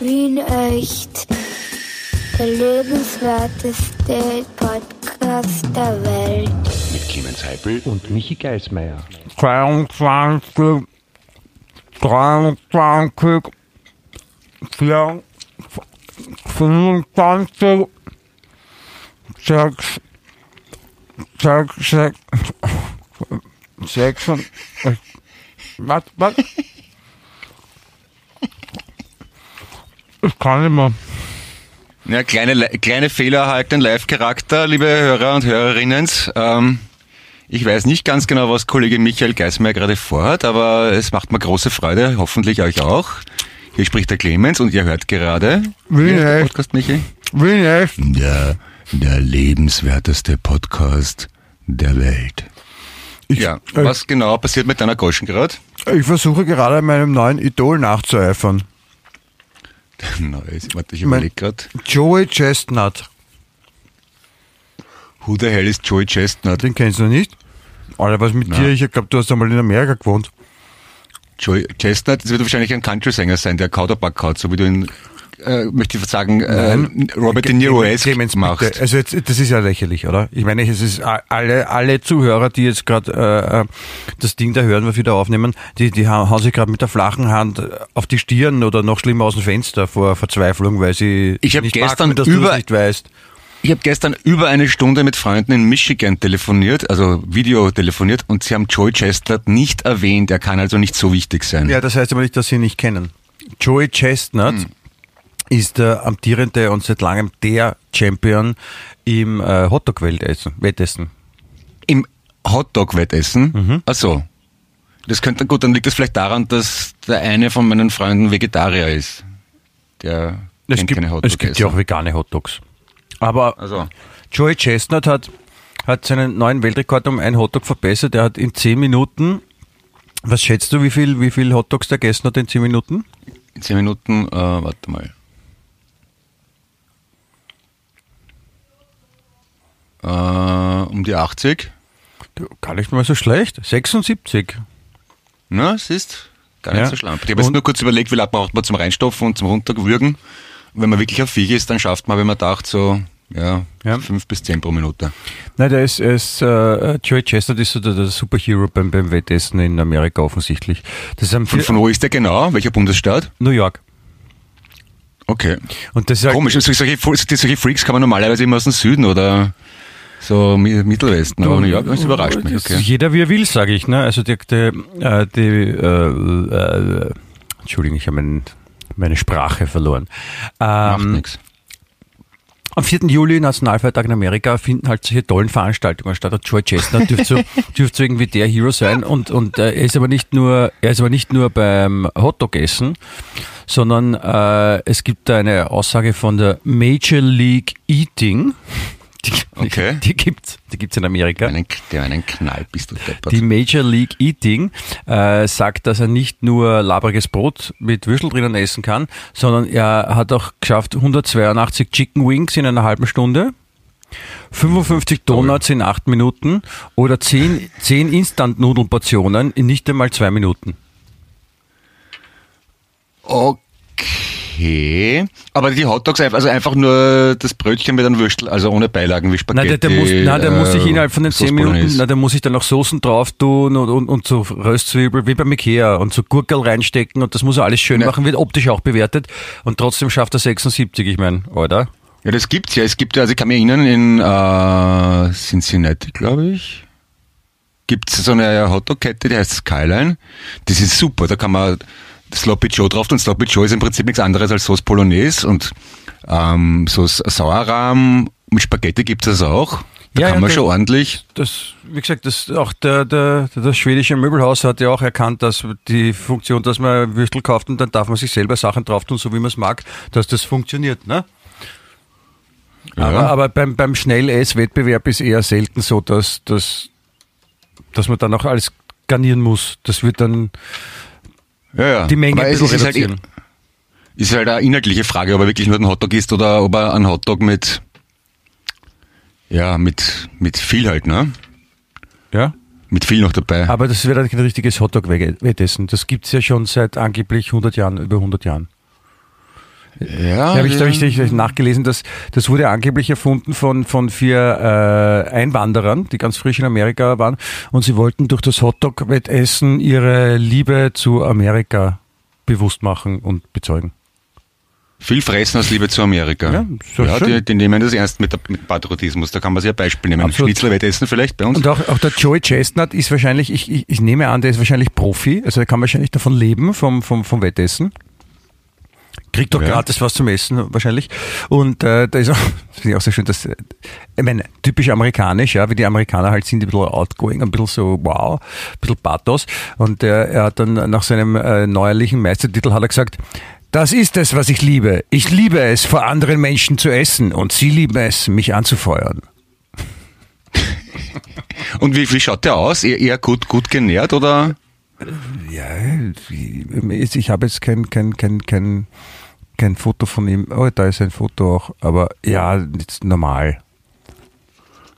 Wien echt. Der lebenswerteste Podcast der Welt. Mit Clemens Heipel und Michi Geismeier. 22, 23, 24, 25, 6, 6, 6, 6, was, was? Ich kann nicht mehr. Ja, kleine, kleine Fehler halt den Live-Charakter, liebe Hörer und Hörerinnen. Ähm, ich weiß nicht ganz genau, was Kollege Michael Geismeier gerade vorhat, aber es macht mir große Freude, hoffentlich euch auch. Hier spricht der Clemens und ihr hört gerade. Wie der echt? Podcast, Michi? Wie? Der, der lebenswerteste Podcast der Welt. ja, äh, was genau passiert mit deiner Goschen gerade? Ich versuche gerade meinem neuen Idol nachzueifern. Neues, warte, ich überlege gerade. Joey Chestnut. Who the hell ist Joey Chestnut? Den kennst du nicht? Alter, was mit Nein. dir? Ich glaube, du hast einmal in Amerika gewohnt. Joey Chestnut, das wird wahrscheinlich ein Country-Sänger sein, der Kauderback kaut, so wie du ihn, äh, möchte ich sagen, äh, Robert De Niro Clemens, macht. bitte. Also jetzt, das ist ja lächerlich, oder? Ich meine, es ist alle, alle Zuhörer, die jetzt gerade äh, äh, das Ding da hören, wir wieder aufnehmen, die, die ha- hauen sich gerade mit der flachen Hand äh, auf die Stirn oder noch schlimmer aus dem Fenster vor Verzweiflung, weil sie Ich nicht gestern magten, dass du über- das nicht weißt. Ich habe gestern über eine Stunde mit Freunden in Michigan telefoniert, also Video telefoniert, und sie haben Joey Chestnut nicht erwähnt. Er kann also nicht so wichtig sein. Ja, das heißt aber nicht, dass sie ihn nicht kennen. Joey Chestnut Hm. Ist der amtierende und seit langem der Champion im äh, Hotdog-Wettessen. Wettessen. Im Hotdog-Wettessen? Mhm. Ach so. Das könnte, gut, dann liegt das vielleicht daran, dass der eine von meinen Freunden Vegetarier ist. Der Es kennt gibt, keine Hotdogs. es gibt ja auch vegane Hotdogs. Aber Also, Joey Chestnut hat, hat seinen neuen Weltrekord um einen Hotdog verbessert. Er hat in 10 Minuten, was schätzt du, wie viel, wie viel Hotdogs der gegessen hat in 10 Minuten? in zehn Minuten, äh, warte mal. Äh, um die 80. Du, Gar nicht mal so schlecht. 76. Na, es ist gar nicht Ja. so schlimm. Ich habe jetzt nur kurz überlegt, wie lange braucht man zum Reinstopfen und zum Runterwürgen. Und wenn man wirklich auf Viech ist, dann schafft man, wenn man dacht, so ja, Ja. fünf bis zehn pro Minute. Nein, der ist, ist äh, Joey Chestnut ist so der, der Superhero beim, beim Wettessen in Amerika offensichtlich. Das ist Von, von wo ist der genau? Welcher Bundesstaat? New York. Okay. Und das ist halt, Komisch, solche, solche Freaks kann man normalerweise immer aus dem Süden oder so Mi- Mittelwesten, aber New York, das überrascht mich. Okay. Jeder wie er will, sage ich. Ne? Also die, die, äh, die äh, äh, Entschuldigung, ich habe mein, meine Sprache verloren. Macht Ähm, nichts. am 4. Juli, Nationalfeiertag in Amerika, finden halt solche tollen Veranstaltungen statt. Und Joy Chestnut dürfte so, dürfte so irgendwie der Hero sein. Und, und äh, er ist aber nicht nur, er ist aber nicht nur beim Hotdog-Essen, sondern äh, es gibt eine Aussage von der Major League Eating. Die, Okay. die gibt's, die gibt's in Amerika. Einen, der einen Knall bist du deppert. Die Major League Eating äh, sagt, dass er nicht nur labriges Brot mit Würstel drinnen essen kann, sondern er hat auch geschafft 182 Chicken Wings in einer halben Stunde, 55 Donuts in acht Minuten oder 10, 10 Instant-Nudelportionen in nicht einmal zwei Minuten. Okay. Aber die Hotdogs, also einfach nur das Brötchen mit einem Würstel, also ohne Beilagen wie Spaghetti. Nein, der, der, muss, nein, der muss sich äh, innerhalb von den 10 Sauce Minuten, Bolognese. nein, der muss sich dann noch Soßen drauf tun und, und, und so Röstzwiebel, wie beim Ikea und so Gurkel reinstecken und das muss er alles schön Ja. machen, wird optisch auch bewertet und trotzdem schafft er 76, ich meine, oder? Ja, das gibt's ja. Es gibt ja, also ich kann mich erinnern, in äh, Cincinnati, glaube ich, gibt's so eine Hotdog-Kette, die heißt Skyline. Das ist super. Da kann man Sloppy Joe drauf tun. Sloppy Joe ist im Prinzip nichts anderes als Sauce Bolognese und ähm, so Sauerrahm mit Spaghetti gibt's das auch. Da Ja, kann ja, man der- schon ordentlich. Das, wie gesagt, das, auch der, der, das schwedische Möbelhaus hat ja auch erkannt, dass die Funktion, dass man Würstel kauft und dann darf man sich selber Sachen drauf tun, so wie man es mag, dass das funktioniert, ne? Ja. Aber, aber beim, beim Schnelless-Wettbewerb ist eher selten so, dass, dass, dass man dann auch alles garnieren muss. Das wird dann ja, ja. die Menge ein es bisschen ist halt, reduzieren. ist halt eine inhaltliche Frage, ob er wirklich nur einen Hotdog isst oder ob er einen Hotdog mit, ja, mit, mit viel halt, ne? ja? Mit viel noch dabei. Aber das wird dann kein richtiges Hotdog-Wettessen. Das gibt's ja schon seit angeblich 100 Jahren, über 100 Jahren. Ja, Da habe ich, da hab ich, ich nachgelesen, dass das wurde angeblich erfunden von, von vier äh, Einwanderern, die ganz frisch in Amerika waren und sie wollten durch das Hotdog-Wettessen ihre Liebe zu Amerika bewusst machen und bezeugen. Viel fressen aus Liebe zu Amerika. Ja, so ja die, die nehmen das ernst mit, mit Patriotismus. Da kann man sich ein Beispiel nehmen. Absolut. Schnitzelwettessen vielleicht bei uns. Und auch, auch der Joey Chestnut ist wahrscheinlich, ich, ich, ich nehme an, der ist wahrscheinlich Profi, also er kann wahrscheinlich davon leben, vom, vom, vom Wettessen. Kriegt doch Ja. gratis was zum Essen wahrscheinlich. Und äh, da ist auch, das finde ich auch sehr schön, dass, äh, ich meine, typisch amerikanisch, ja, wie die Amerikaner halt sind, ein bisschen outgoing, ein bisschen so wow, ein bisschen Pathos. Und äh, er hat dann nach seinem äh, neuerlichen Meistertitel hat er gesagt, das ist es, was ich liebe. Ich liebe es, vor anderen Menschen zu essen und sie lieben es, mich anzufeuern. Und wie, wie schaut der aus? Eher, eher gut, gut genährt oder? Ja, ich habe jetzt kein, kein, kein, kein, kein Foto von ihm. Oh, da ist ein Foto auch, aber ja, jetzt normal.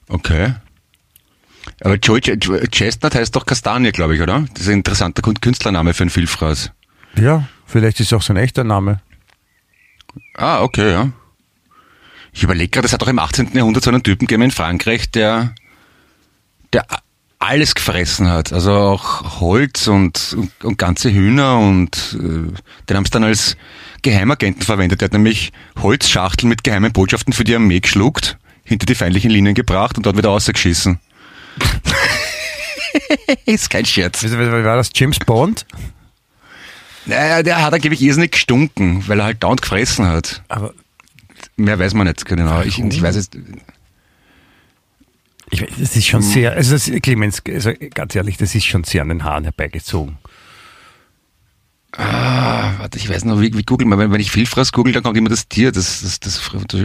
Okay. Aber Joey Ch- Chestnut heißt doch Kastanie, glaube ich, oder? Das ist ein interessanter Künstlername für einen Vielfraß. Ja, vielleicht ist auch sein echter Name. Ah, okay, ja. Ich überlege gerade, es hat auch im 18. Jahrhundert so einen Typen gegeben in Frankreich, der, der alles gefressen hat. Also auch Holz und, und, und ganze Hühner und äh, den haben sie dann als Geheimagenten verwendet. Der hat nämlich Holzschachteln mit geheimen Botschaften für die Armee geschluckt, hinter die feindlichen Linien gebracht und dort wieder rausgeschissen. Ist kein Scherz. Wie war das? James Bond? Naja, der hat angeblich irrsinnig gestunken, weil er halt dauernd gefressen hat. Aber Mehr weiß man nicht genau. Ich, ich weiß jetzt, ich das ist schon sehr, also das, Clemens, also ganz ehrlich, das ist schon sehr an den Haaren herbeigezogen. Ah, warte, ich weiß noch, wie, wie googeln wir? Wenn, wenn ich Vielfraß google, dann kommt immer das Tier. Das, das, das,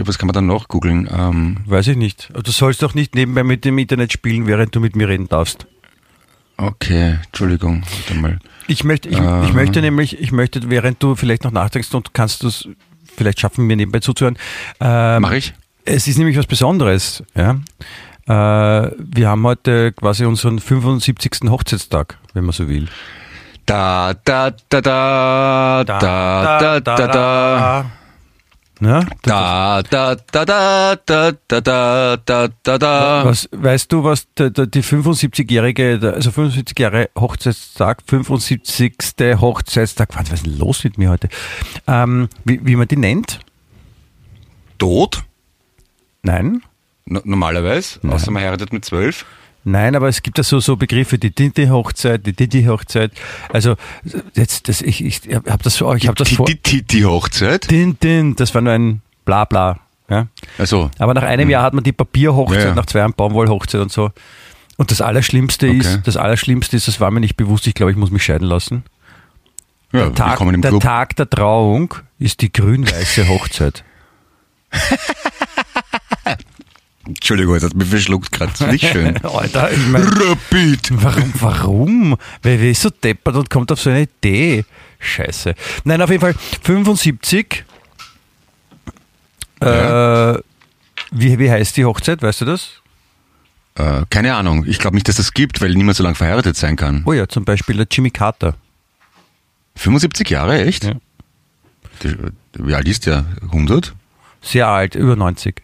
was kann man dann noch googeln? Ähm, Weiß ich nicht. Du sollst doch nicht nebenbei mit dem Internet spielen, während du mit mir reden darfst. okay, Entschuldigung, warte mal. Ich möchte, ich, Ah. ich möchte nämlich, ich möchte, während du vielleicht noch nachdenkst und kannst du es vielleicht schaffen, mir nebenbei zuzuhören. Ähm, Mach ich? Es ist nämlich was Besonderes. Ja? Äh, wir haben heute quasi unseren 75. Hochzeitstag, wenn man so will. Da, da, da, da, da, da, da, da. Ja? Da, da, da, da, da, da, da, da, da, da. Was, weißt du, was die 75-jährige, der- also 75 Jahre Hochzeitstag, 75. Hochzeitstag, was ist denn los mit mir heute? Ähm, wie, wie man die nennt? Tot? Nein? No- Normalerweise, außer man heiratet mit zwölf. Nein, aber es gibt ja so, so Begriffe, die Tinte-Hochzeit, die Titi-Hochzeit. Also, jetzt, das, ich, ich habe das vor, ich habe das vor. Titi-Hochzeit? Tintin, das war nur ein Blabla. Ja? Also, Aber nach einem Jahr hat man die Papierhochzeit, Ja, ja. nach zwei Jahren Baumwollhochzeit und so. Und das Allerschlimmste Okay. ist, das Allerschlimmste ist, das war mir nicht bewusst, ich glaube, ich muss mich scheiden lassen. ja, Tag, willkommen im der. Tag der Trauung ist die grün-weiße Hochzeit. Entschuldigung, das hat mich verschluckt gerade. Nicht schön. Alter, ich mein, Rapid. warum, warum? Wer, wer ist so deppert und kommt auf so eine Idee? Scheiße. Nein, auf jeden Fall 75. Ja. Äh, wie, wie heißt die Hochzeit, weißt du das? Äh, keine Ahnung. Ich glaube nicht, dass das gibt, weil niemand so lange verheiratet sein kann. Oh ja, zum Beispiel der Jimmy Carter. 75 Jahre, echt? Ja. Wie alt ist der? 100? Sehr alt, über 90.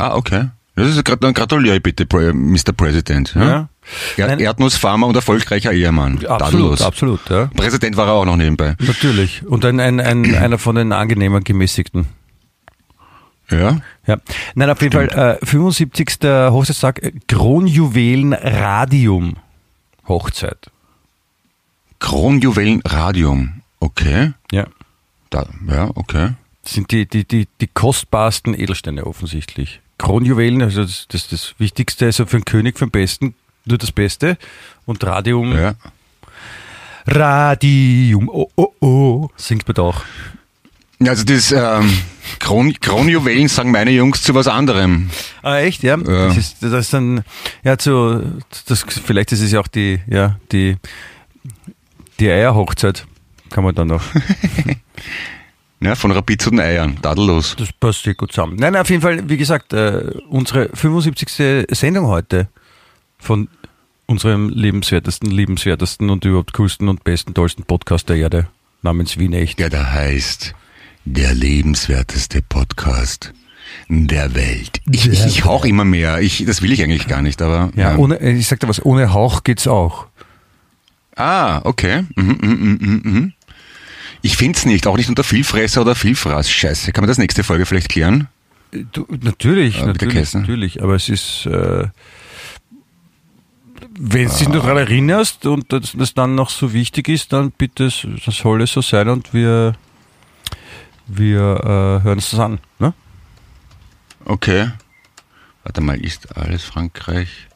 Ah, okay. Das ist dann gratuliere ich bitte, Mr. President. Ja? Ja. Er. Erdnussfarmer und erfolgreicher Ehemann. Absolut, Tadellos. absolut, ja. Präsident war er auch noch nebenbei. Natürlich. Und ein, ein, ein, einer von den angenehmen gemäßigten. Ja. Ja. Nein, auf jeden Fall, äh, 75. Hochzeitstag, Kronjuwelen Radium Hochzeit. Kronjuwelen Radium. Okay. Ja. Da, ja, okay. Das sind die, die, die, die kostbarsten Edelsteine offensichtlich. Kronjuwelen, also das, das, das Wichtigste, also für einen König vom Besten, nur das Beste. Und Radium, Ja. Radium, oh, oh, oh, singt man doch. Also das ähm, Kron Kronjuwelen sagen meine Jungs zu was anderem. Ah, echt, ja? Ja. Das ist, das ist dann, ja, zu, das, vielleicht ist es ja auch die, ja, die, die Eierhochzeit. Kann man dann noch. Ja, von Rapid zu den Eiern. Tadellos. Das passt sehr gut zusammen. Nein, auf jeden Fall, wie gesagt, äh, unsere 75. Sendung heute von unserem lebenswertesten, liebenswertesten und überhaupt coolsten und besten, tollsten Podcast der Erde namens Wien Echt. Der da heißt Der lebenswerteste Podcast der Welt. Ich, ich, ich hauch immer mehr. Ich, das will ich eigentlich gar nicht, aber. Ja, ohne, ich sag dir was, ohne Hauch geht's auch. Ah, okay. Mhm, mhm, mhm, mhm, Ich find's nicht, auch nicht unter Vielfresser oder Vielfraß. Scheiße. Kann man das nächste Folge vielleicht klären? Du, natürlich, bitte natürlich, natürlich. Aber es ist, äh, wenn du dich nur daran erinnerst und das, das dann noch so wichtig ist, dann bitte, das soll es so sein und wir, wir äh, hören uns das an. Ne? Okay. Warte mal, ist alles Frankreich?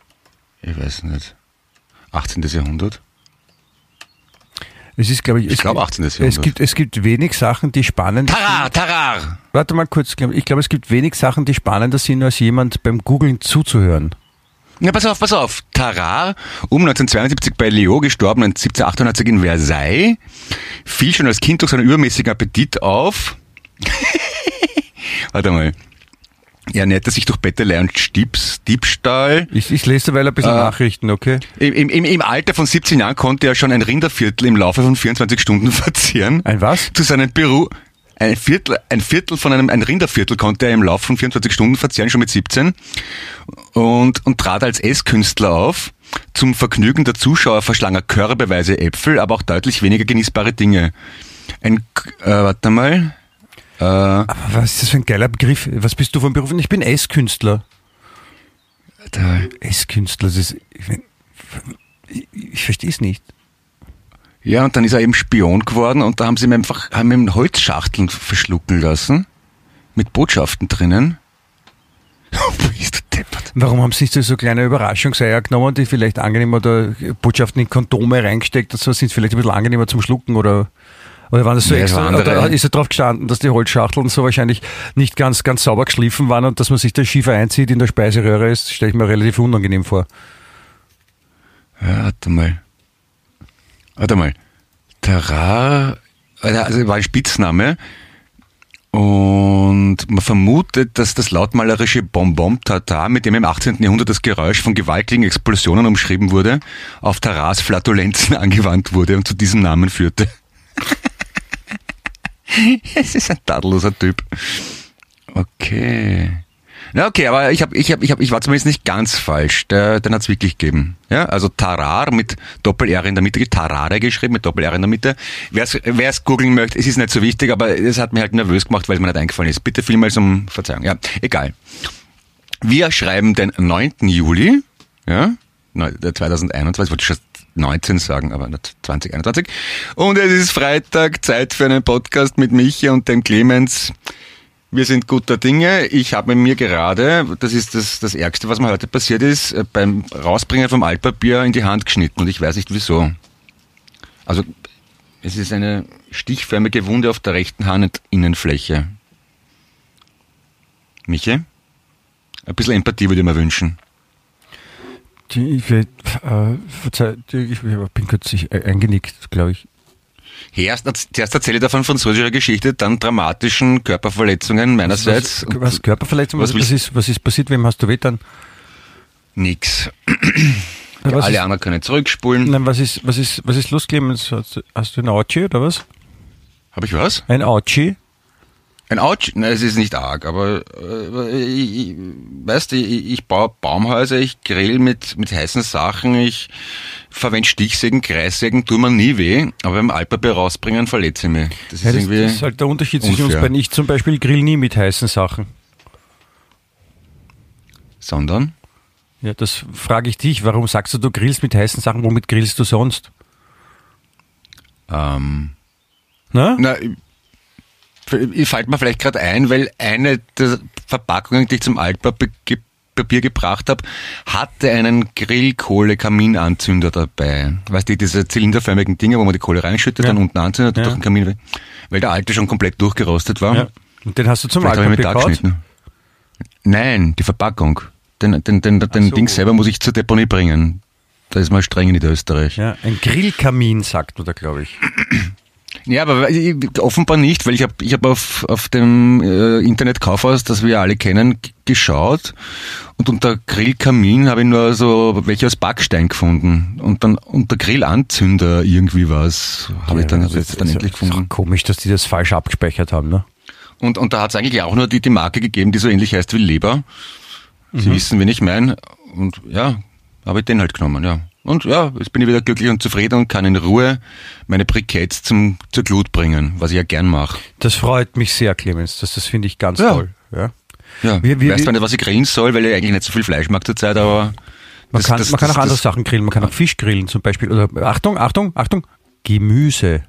Ich weiß nicht. 18. Jahrhundert? Es ist, glaube ich, Ich es glaube gibt- 18. Es Jahrhundert. gibt, es gibt wenig Sachen, die spannend Tarar, Tarar! Warte mal kurz, ich glaube, es gibt wenig Sachen, die spannender sind, als jemand beim Googlen zuzuhören. Ja, pass auf, pass auf. Tarare, um 1972 bei Lyon gestorben, 1798 in Versailles, fiel schon als Kind durch seinen übermäßigen Appetit auf. Warte mal. Er ernährte sich durch Bettelei und Stiebs, Diebstahl. Ich, ich lese derweil ein bisschen Äh, Nachrichten, okay? Im, im, Im Alter von 17 Jahren konnte er schon ein Rinderviertel im Laufe von 24 Stunden verzehren. Ein was? Zu seinem Büro. Ein Viertel, ein Viertel von einem, ein Rinderviertel konnte er im Laufe von 24 Stunden verzehren, schon mit 17. Und, und trat als Esskünstler auf. Zum Vergnügen der Zuschauer verschlang er körbeweise Äpfel, aber auch deutlich weniger genießbare Dinge. Ein, äh, warte mal. Äh, Aber was ist das für ein geiler Begriff? Was bist du von Beruf? Ich bin Esskünstler. Esskünstler, das ist, ich, mein, ich, ich verstehe es nicht. ja, und dann ist er eben Spion geworden und da haben sie ihm einfach, haben ihm Holzschachteln verschlucken lassen. Mit Botschaften drinnen. Bist du deppert. Warum haben sie nicht so, so kleine Überraschungseier genommen, die vielleicht angenehmer oder Botschaften in Kondome reingesteckt so sind vielleicht ein bisschen angenehmer zum Schlucken oder oder waren das so Ja, extra, andere- oder ist er drauf gestanden, dass die Holzschachteln so wahrscheinlich nicht ganz, ganz sauber geschliffen waren und dass man sich der Schiefer einzieht in der Speiseröhre ist, stelle ich mir relativ unangenehm vor. Ja, warte mal. Warte mal. Tarar, also war ein Spitzname. Und man vermutet, dass das lautmalerische Bonbon Tatar, mit dem im 18. Jahrhundert das Geräusch von gewaltigen Explosionen umschrieben wurde, auf Tarars Flatulenzen angewandt wurde und zu diesem Namen führte. es ist ein tadelloser Typ. Okay. Na okay, aber ich hab, ich hab, ich hab, ich war zumindest nicht ganz falsch. Der, den hat's wirklich gegeben. Ja, also Tarar mit Doppel-R in der Mitte, Tarare geschrieben mit Doppel-R in der Mitte. Wer's, wer's googeln möchte, es ist nicht so wichtig, aber es hat mir halt nervös gemacht, weil es mir nicht eingefallen ist. Bitte vielmals um Verzeihung. Ja, egal. Wir schreiben den 9. Juli, ja, neu- der 2021, wollte ich schon 19 sagen, aber nicht 2021. Und es ist Freitag, Zeit für einen Podcast mit Michi und dem Clemens. Wir sind guter Dinge. Ich habe mir gerade, das ist das, das Ärgste, was mir heute passiert ist, äh, beim Rausbringen vom Altpapier in die Hand geschnitten und ich weiß nicht wieso. Also es ist eine stichförmige Wunde auf der rechten Handinnenfläche. Michi? Ein bisschen Empathie würde ich mir wünschen. Die, ich, äh, verzeih, die, ich bin kürzlich e- eingenickt, glaube ich. Erst, zuerst erzähle ich davon französischer Geschichte, dann dramatischen Körperverletzungen meinerseits. Was, was Körperverletzung? Was Was, ist, was ist passiert? Wem hast du weh dann? Nix. Was Alle ist, anderen können zurückspulen. nein, was ist, was ist, was ist los, Clemens? Hast, du- hast du ein Auchi oder was? Habe ich was? Ein Auchi? Ein Autsch? Nein, es ist nicht arg, aber äh, ich, weißt du, ich, ich baue Baumhäuser, ich grill mit, mit heißen Sachen, ich verwende Stichsägen, Kreissägen, tut mir nie weh, aber beim Altpapier rausbringen verletze ich mich. Das ist Ja, das, irgendwie... das ist halt der Unterschied zwischen uns beiden. Ich zum Beispiel grill nie mit heißen Sachen. Sondern? Ja, das frage ich dich. Warum sagst du, du grillst mit heißen Sachen? Womit grillst du sonst? Ähm, Na? na, ich- fällt mir vielleicht gerade ein, weil eine der Verpackungen, die ich zum Altpapier ge Papier gebracht habe, hatte einen Grillkohle-Kaminanzünder dabei. Weißt du, diese zylinderförmigen Dinge, wo man die Kohle reinschüttet, Ja. dann unten anzündet und Ja. durch den Kamin, weil der alte schon komplett durchgerostet war. Ja. Und den hast du zum Vielleicht ich Altpapier geschnitten. Nein, die Verpackung. Den, den, den, den so. Ding selber muss ich zur Deponie bringen. Da ist man streng in Niederösterreich. Ja, ein Grillkamin, sagt man da, glaube ich. Ja, aber offenbar nicht, weil ich habe ich hab auf, auf dem äh, Internetkaufhaus, das wir ja alle kennen, geschaut und unter Grillkamin habe ich nur so welche aus Backstein gefunden und dann unter Grillanzünder irgendwie was habe ich dann, hab jetzt dann endlich gefunden. komisch, dass die das falsch abgespeichert haben, ne? Und, und da hat es eigentlich auch nur die, die Marke gegeben, die so ähnlich heißt wie Leber. Sie wissen, wen ich meine. Und ja, habe ich den halt genommen, ja. Und ja, jetzt bin ich wieder glücklich und zufrieden und kann in Ruhe meine Briketts zum, zur Glut bringen, was ich ja gern mache. Das freut mich sehr, Clemens. Das, das finde ich ganz Ja. toll. Ja. Ja, Wir- wir- weiß wir- zwar nicht, was ich grillen soll, weil ich eigentlich nicht so viel Fleisch mag zurzeit, aber Man das- kann, das- man kann das- auch andere Sachen grillen. Man kann auch Fisch grillen zum Beispiel. Oder Achtung, Achtung, Achtung, Gemüse.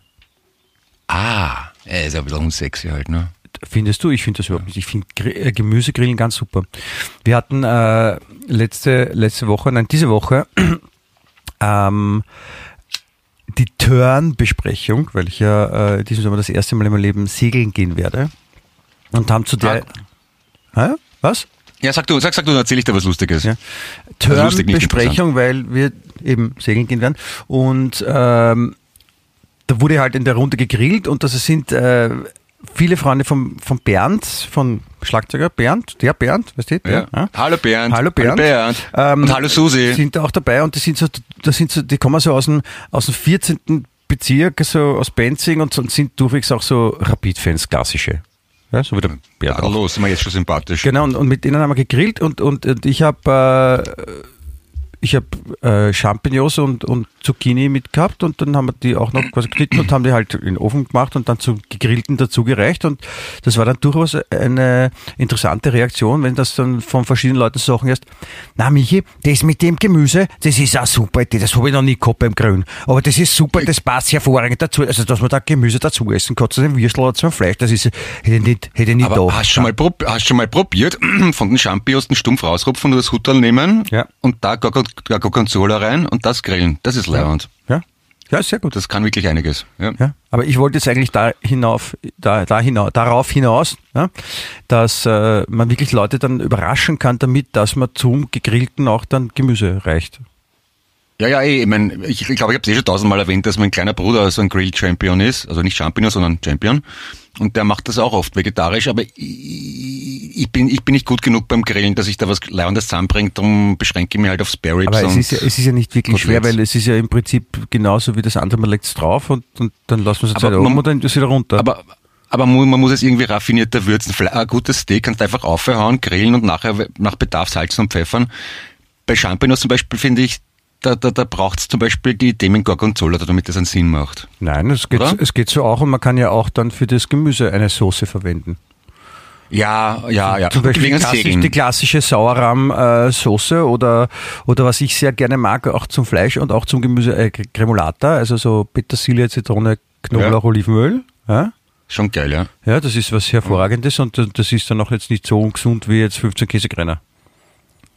Ah, er ist ein bisschen unsexy halt, ne? Findest du? Ich finde das überhaupt nicht. Ich finde Gri- äh, Gemüsegrillen ganz super. Wir hatten äh, letzte, letzte Woche, nein, diese Woche, ähm, die Turn-Besprechung, weil ich ja äh, diesen Sommer das erste Mal in meinem Leben segeln gehen werde. Und haben zu der. Hä? Was? Ja, sag du, sag, sag du, dann erzähl ich dir was Lustiges. Ja. Also Turn-Besprechung, weil wir eben segeln gehen werden. Und ähm, da wurde halt in der Runde gegrillt und das sind äh, viele Freunde vom, vom Bernd, von Schlagzeuger Bernd, der Bernd, weißt du? Der, Ja. Hallo Bernd. Hallo Bernd. Bernd. Ähm, und hallo Susi. Sind da auch dabei und die sind so, das sind so, die kommen so aus dem, aus dem 14. Bezirk, so aus Benzing und, und sind durchwegs auch so Rapid-Fans, klassische. Ja, so wie der Bernd Ja, los, sind wir jetzt schon sympathisch. Genau, und, und mit denen haben wir gegrillt und, und, und ich habe äh, ich habe äh, Champignons und, und Zucchini mitgehabt und dann haben wir die auch noch quasi geschnitten und haben die halt in den Ofen gemacht und dann zum gegrillten dazugereicht und das war dann durchaus eine interessante Reaktion, wenn das dann von verschiedenen Leuten so Sachen erst, na Michi, das mit dem Gemüse, das ist auch super, das habe ich noch nie gehabt beim Grillen, aber das ist super, das passt hervorragend dazu, also dass man da Gemüse dazu essen kann, zu dem Würstel oder zum Fleisch, das ist, hätte ich nicht, hätte ich nicht Aber gedacht. hast du schon mal, hast schon mal probiert, von den Champignons den Stumpf rausrupfen und das Hutterl nehmen Ja. und da Gorgon- Gorgonzola rein und das grillen. Das ist leibend. Ja, ja, sehr gut. Das kann wirklich einiges. Ja. Ja, aber ich wollte jetzt eigentlich da hinauf, da, da hinaus, darauf hinaus, ja, dass äh, man wirklich Leute dann überraschen kann damit, dass man zum Gegrillten auch dann Gemüse reicht. Ja, ja, ich meine, ich glaube, ich, glaub, ich habe es eh schon tausendmal erwähnt, dass mein kleiner Bruder so ein Grill-Champion ist. Also nicht Champion, sondern Champion. Und der macht das auch oft vegetarisch, aber ich, bin, ich bin nicht gut genug beim Grillen, dass ich da was Leibendes zusammenbringe, darum beschränke ich mich halt auf Spare Ribs Aber es ist, ja, es ist ja nicht wirklich schwer, weil es ist ja im Prinzip genauso wie das andere, man legt es drauf und, und dann lassen wir es Aber Zeit oben und dann ist es wieder runter. Aber, aber man muss es irgendwie raffinierter würzen. Ein gutes Steak kannst du einfach aufhauen, grillen und nachher nach Bedarf salzen und pfeffern. Bei Champignons zum Beispiel finde ich, da, da, da braucht es zum Beispiel die mit Gorgonzola, damit das einen Sinn macht. Nein, es geht, Oder? es geht so auch und man kann ja auch dann für das Gemüse eine Soße verwenden. Ja, ja, ja. Zum Beispiel klassisch, die klassische Sauerrahm-Soße oder, oder was ich sehr gerne mag, auch zum Fleisch und auch zum Gemüse, äh, Cremolata, also so Petersilie, Zitrone, Knoblauch, Ja. Olivenöl. Ja? Schon geil, ja. ja, das ist was Hervorragendes und das ist dann auch jetzt nicht so ungesund wie jetzt 15 Käsekreiner.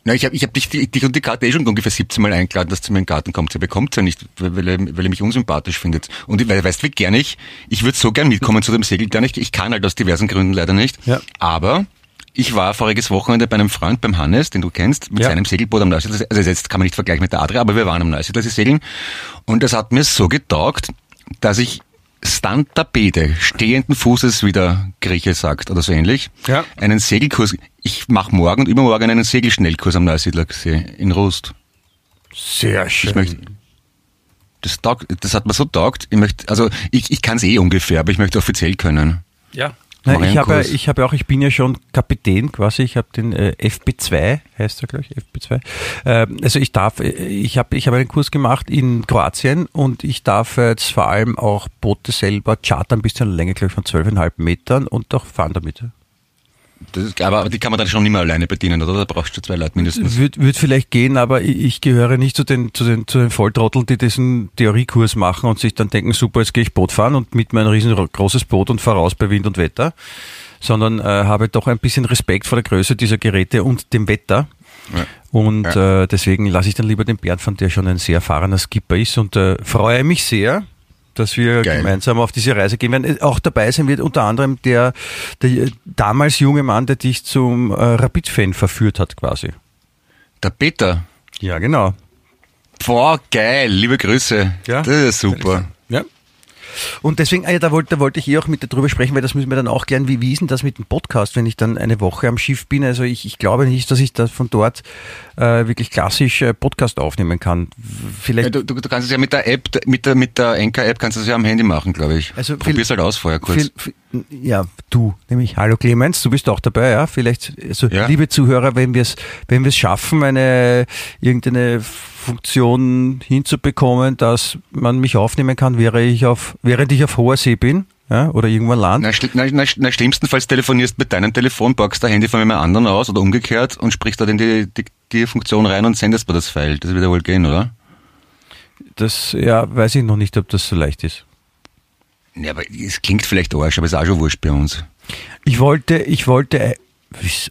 Na, ich habe ich hab dich, dich und die Karte eh schon ungefähr 17 Mal eingeladen, dass du in meinen Garten kommt. Sie bekommt ja nicht, weil, ihr- weil ihr mich unsympathisch findet. Und ich, weil, weißt du, wie gern ich, ich würde so gern mitkommen zu dem Segeltern. Ich, ich kann halt aus diversen Gründen leider nicht. Ja. Aber ich war voriges Wochenende bei einem Freund, beim Hannes, den du kennst, mit Ja. seinem Segelboot am Neusiedler. Also jetzt kann man nicht vergleichen mit der Adria, aber wir waren am Neusiedler Sie segeln. Und das hat mir so getaugt, dass ich Stantapede, stehenden Fußes, wie der Grieche sagt, oder so ähnlich, Ja. einen Segelkurs. Ich mache morgen und übermorgen einen Segelschnellkurs am Neusiedlersee in Rust. Sehr schön. Ich möchte, das, taugt, das hat mir so taugt. Ich möchte, also ich, ich kann es eh ungefähr, aber ich möchte offiziell können. Ja. Nein, ich habe, ich habe ja auch, ich bin ja schon Kapitän quasi, ich habe den äh, FB2, heißt er gleich, FB2. Ähm, also ich darf, äh, ich habe ich habe einen Kurs gemacht in Kroatien und ich darf jetzt vor allem auch Boote selber chartern bis zu einer Länge, glaube ich, von 12,5 Metern und auch fahren damit. Das aber die kann man dann schon nicht mehr alleine bedienen, oder? Da brauchst du zwei Leute mindestens. Wird, wird vielleicht gehen, aber ich, ich gehöre nicht zu den, zu, den, zu den Volltrotteln, die diesen Theoriekurs machen und sich dann denken, super, jetzt gehe ich Boot fahren und mit meinem riesengroßes Boot und fahre raus bei Wind und Wetter, sondern äh, habe doch ein bisschen Respekt vor der Größe dieser Geräte und dem Wetter. Ja. Und Ja. äh, deswegen lasse ich dann lieber den Bernd fahren, der schon ein sehr erfahrener Skipper ist und äh, freue mich sehr, dass wir Geil. gemeinsam auf diese Reise gehen werden. Auch dabei sein wird unter anderem der, der damals junge Mann, der dich zum äh, Rapid-Fan verführt hat quasi. Der Peter. Ja, genau. Boah, geil, liebe Grüße. Ja. Das ist super. Ja. Und deswegen, ah ja, da wollte, da wollte ich eh auch mit dir drüber sprechen, weil das müssen wir dann auch gern, wie, wie ist denn das mit dem Podcast, wenn ich dann eine Woche am Schiff bin? Also ich, ich glaube nicht, dass ich da von dort äh, wirklich klassisch äh, Podcast aufnehmen kann. Ja, Vielleicht, du, du, du kannst es ja mit der App, mit der, mit der Anchor-App kannst du es ja am Handy machen, glaube ich. Also Probier's halt aus vorher kurz. vi- Ja, du, nämlich Hallo Clemens, du bist auch dabei, ja? Vielleicht, also Ja. liebe Zuhörer, wenn wir es, wenn wir es schaffen, eine irgendeine Funktion hinzubekommen, dass man mich aufnehmen kann, wäre ich auf, während ich auf hoher See bin, ja, oder irgendwo an Land. Na, schli- na, na, na, schlimmstenfalls telefonierst mit deinem Telefon, packst dein Handy von jemand anderen aus oder umgekehrt und sprichst dort in die, die, die Funktion rein und sendest mir das File. Das wird ja wohl gehen, oder? Das, ja, weiß ich noch nicht, ob das so leicht ist. Ja, aber es klingt vielleicht Arsch, aber ist auch schon wurscht bei uns. Ich wollte, ich wollte, äh,